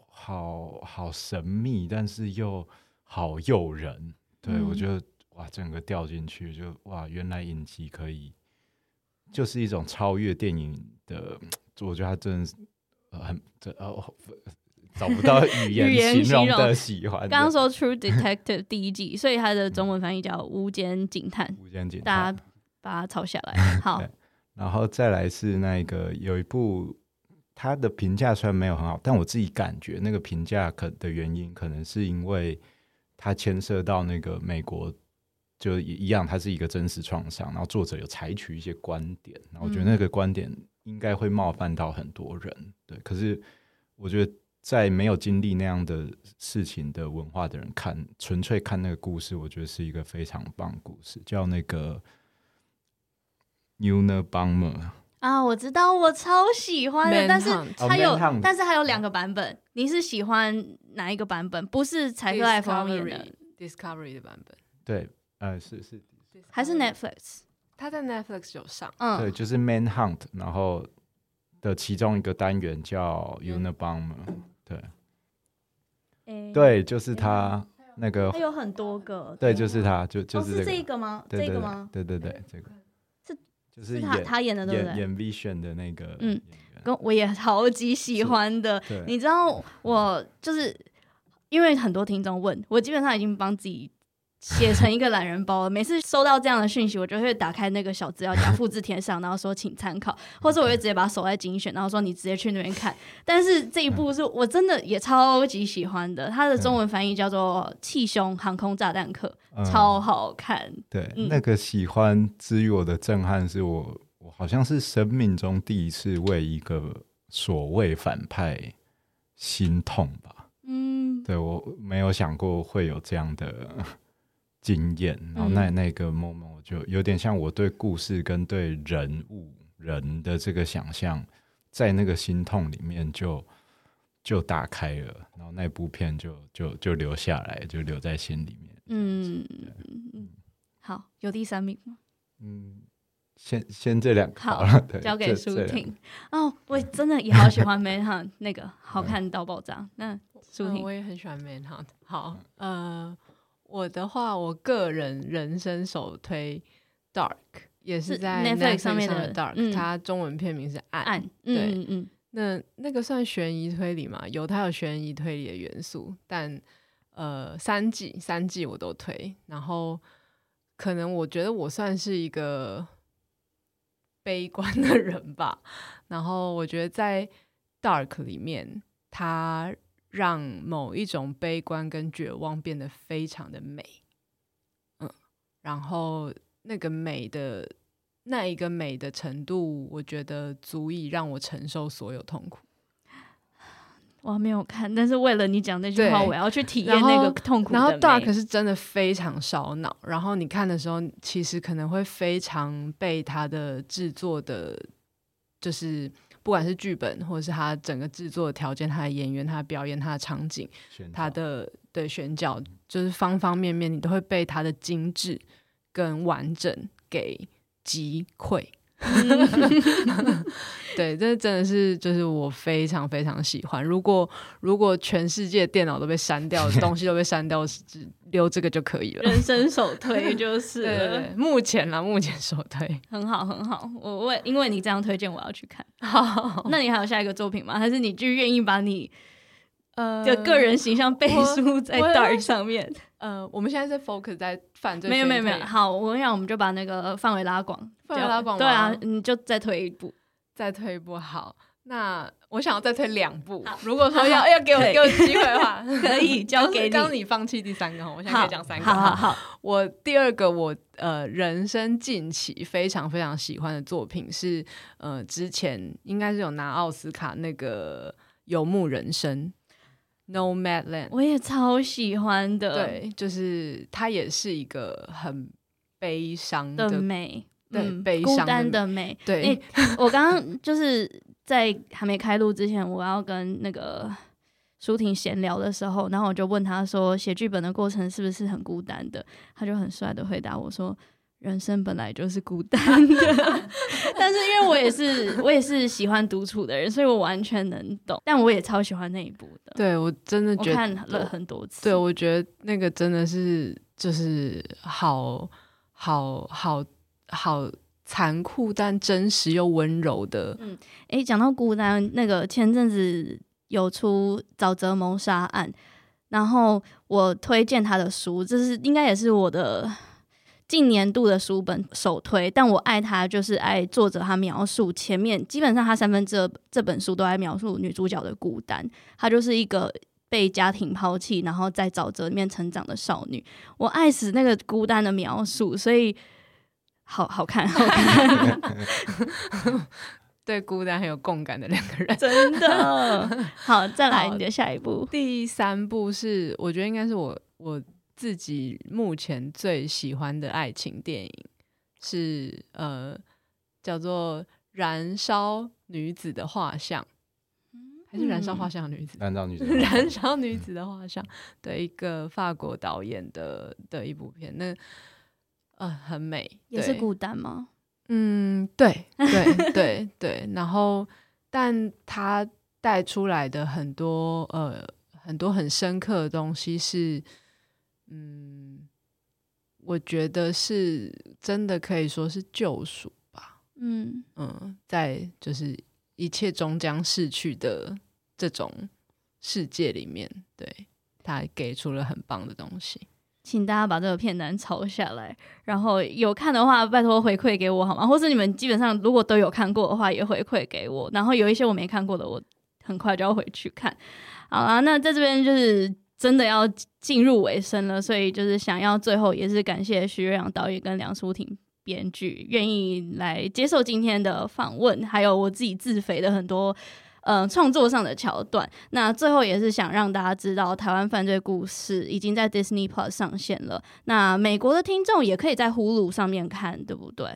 好好神秘，但是又好诱人。对、嗯、我觉得哇，整个掉进去就哇，原来影集可以就是一种超越电影的。我觉得他真的是很这哦，找不到语言形容的喜欢。刚刚说《True Detective》第一季，所以它的中文翻译叫《无间警探》。无间警探，大家把它抄下来。好。然后再来是那个有一部，它的评价虽然没有很好，但我自己感觉那个评价可的原因，可能是因为它牵涉到那个美国，就一样，它是一个真实创伤，然后作者有采取一些观点，然后我觉得那个观点应该会冒犯到很多人，嗯、对。可是我觉得在没有经历那样的事情的文化的人看，纯粹看那个故事，我觉得是一个非常棒故事，叫那个。Unabomber 啊，我知道，我超喜欢的，但是它有，但是还有两个版本。你是喜欢哪一个版本？不是柴克艾弗演的 Discovery 的版本？对，呃，是是，还是 Netflix？他在 Netflix 有上，嗯，对，就是 Manhunt，然后的其中一个单元叫 Unabomber，对，对，就是他那个，他有很多个，对，就是他，就就是这个吗？这个吗？对对对，这个。是他他演的对不对？演 Vision 的那个，嗯，跟我也超级喜欢的。你知道，我就是因为很多听众问我，基本上已经帮自己写成一个懒人包了。每次收到这样的讯息，我就会打开那个小资料夹，复制贴上，然后说请参考，或者我会直接把它锁在精选，然后说你直接去那边看。但是这一部是我真的也超级喜欢的，它的中文翻译叫做《气胸航空炸弹客》。超好看，对，嗯、那个喜欢之于我的震撼，是我我好像是生命中第一次为一个所谓反派心痛吧。嗯，对，我没有想过会有这样的经验，然后那那个 moment 我就有点像我对故事跟对人物人的这个想象在那个心痛里面就就打开了，然后那部片就就就留下来，就留在心里面。嗯嗯，好，有第三名吗？嗯，先先这两个好，好对 交给舒婷。哦，我真的也好喜欢 Manhunt 那个好看到爆炸。那舒婷、嗯，我也很喜欢 Manhunt。好，呃，我的话，我个人人生首推 Dark。也是在 Netflix 上面的 Dark，嗯、它中文片名是暗。暗，对，嗯嗯，那那个算悬疑推理嘛？有它有悬疑推理的元素，但呃，三季三季我都推。然后可能我觉得我算是一个悲观的人吧。然后我觉得在 Dark 里面，它让某一种悲观跟绝望变得非常的美。嗯，然后。那个美的那一个美的程度，我觉得足以让我承受所有痛苦。我还没有看，但是为了你讲那句话，我要去体验那个痛苦。然后 Dark 是真的非常烧脑，然后你看的时候，其实可能会非常被他的制作的，就是不管是剧本或者是他整个制作的条件，他的演员、他的表演、他的场景、他的对选角，就是方方面面，你都会被他的精致。跟完整给击溃，对，这真的是就是我非常非常喜欢。如果如果全世界电脑都被删掉，东西都被删掉，只留这个就可以了。人生首推 就是对，对，对，目前啦，目前首推很好很好。我为因为你这样推荐，我要去看。好，那你还有下一个作品吗？还是你就愿意把你呃的个人形象背书在 Dark 上面？呃，我们现在是 focus 在犯罪，没有没有没有。好，我想我们就把那个范围拉广，范围拉广。对啊，你就再推一步，再推一步。好，那我想要再推两部。如果说要要给我给我机会的话，可以交给你。刚你放弃第三个，我现在可以讲三个。好好好，我第二个我呃人生近期非常非常喜欢的作品是呃之前应该是有拿奥斯卡那个《游牧人生》。Nomadland，我也超喜欢的。对，就是它也是一个很悲伤的，的美，对，嗯、悲伤孤单的美。对，欸、我刚刚就是在还没开录之前，我要跟那个舒婷闲聊的时候，然后我就问他说，写剧本的过程是不是很孤单的？他就很帅的回答我说。人生本来就是孤单的，但是因为我也是我也是喜欢独处的人，所以我完全能懂。但我也超喜欢那一部的。对，我真的觉得看了很多次。对，我觉得那个真的是就是好好好好残酷，但真实又温柔的。嗯，诶，讲到孤单，那个前阵子有出沼泽谋杀案，然后我推荐他的书，这是应该也是我的。近年度的书本首推，但我爱他就是爱作者他描述前面基本上他三分之二这本书都在描述女主角的孤单，她就是一个被家庭抛弃，然后在沼泽里面成长的少女。我爱死那个孤单的描述，所以好好看，好看，对孤单很有共感的两个人，真的 好。再来你的下一步，第三部是我觉得应该是我我。自己目前最喜欢的爱情电影是呃，叫做《燃烧女子的画像》，还是《燃烧画像女子》？燃烧女子，燃烧女子的画像的一个法国导演的的一部片，那呃很美，也是孤单吗？嗯，对对 对对。然后，但他带出来的很多呃很多很深刻的东西是。嗯，我觉得是真的可以说是救赎吧。嗯嗯，在就是一切终将逝去的这种世界里面，对，他给出了很棒的东西。请大家把这个片单抄下来，然后有看的话，拜托回馈给我好吗？或是你们基本上如果都有看过的话，也回馈给我。然后有一些我没看过的，我很快就要回去看。好啦，那在这边就是。真的要进入尾声了，所以就是想要最后也是感谢徐瑞阳导演跟梁舒婷编剧愿意来接受今天的访问，还有我自己自肥的很多呃创作上的桥段。那最后也是想让大家知道，台湾犯罪故事已经在 Disney Plus 上线了。那美国的听众也可以在 Hulu 上面看，对不对？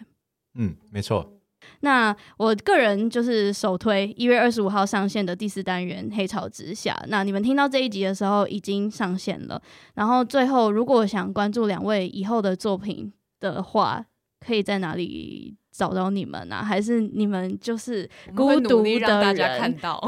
嗯，没错。那我个人就是首推一月二十五号上线的第四单元《黑潮之下》。那你们听到这一集的时候已经上线了。然后最后，如果想关注两位以后的作品的话，可以在哪里找到你们呢、啊？还是你们就是孤独的人？看到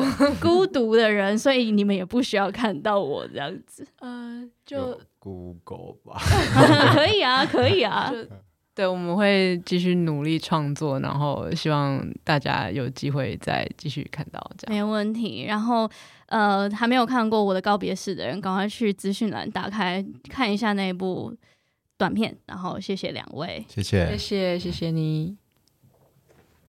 孤独的人，所以你们也不需要看到我这样子。呃，就 Google 吧，可以啊，可以啊。对，我们会继续努力创作，然后希望大家有机会再继续看到这样。没问题。然后，呃，还没有看过我的告别式的人，赶快去资讯栏打开看一下那一部短片。然后，谢谢两位，谢谢，谢谢，谢谢你。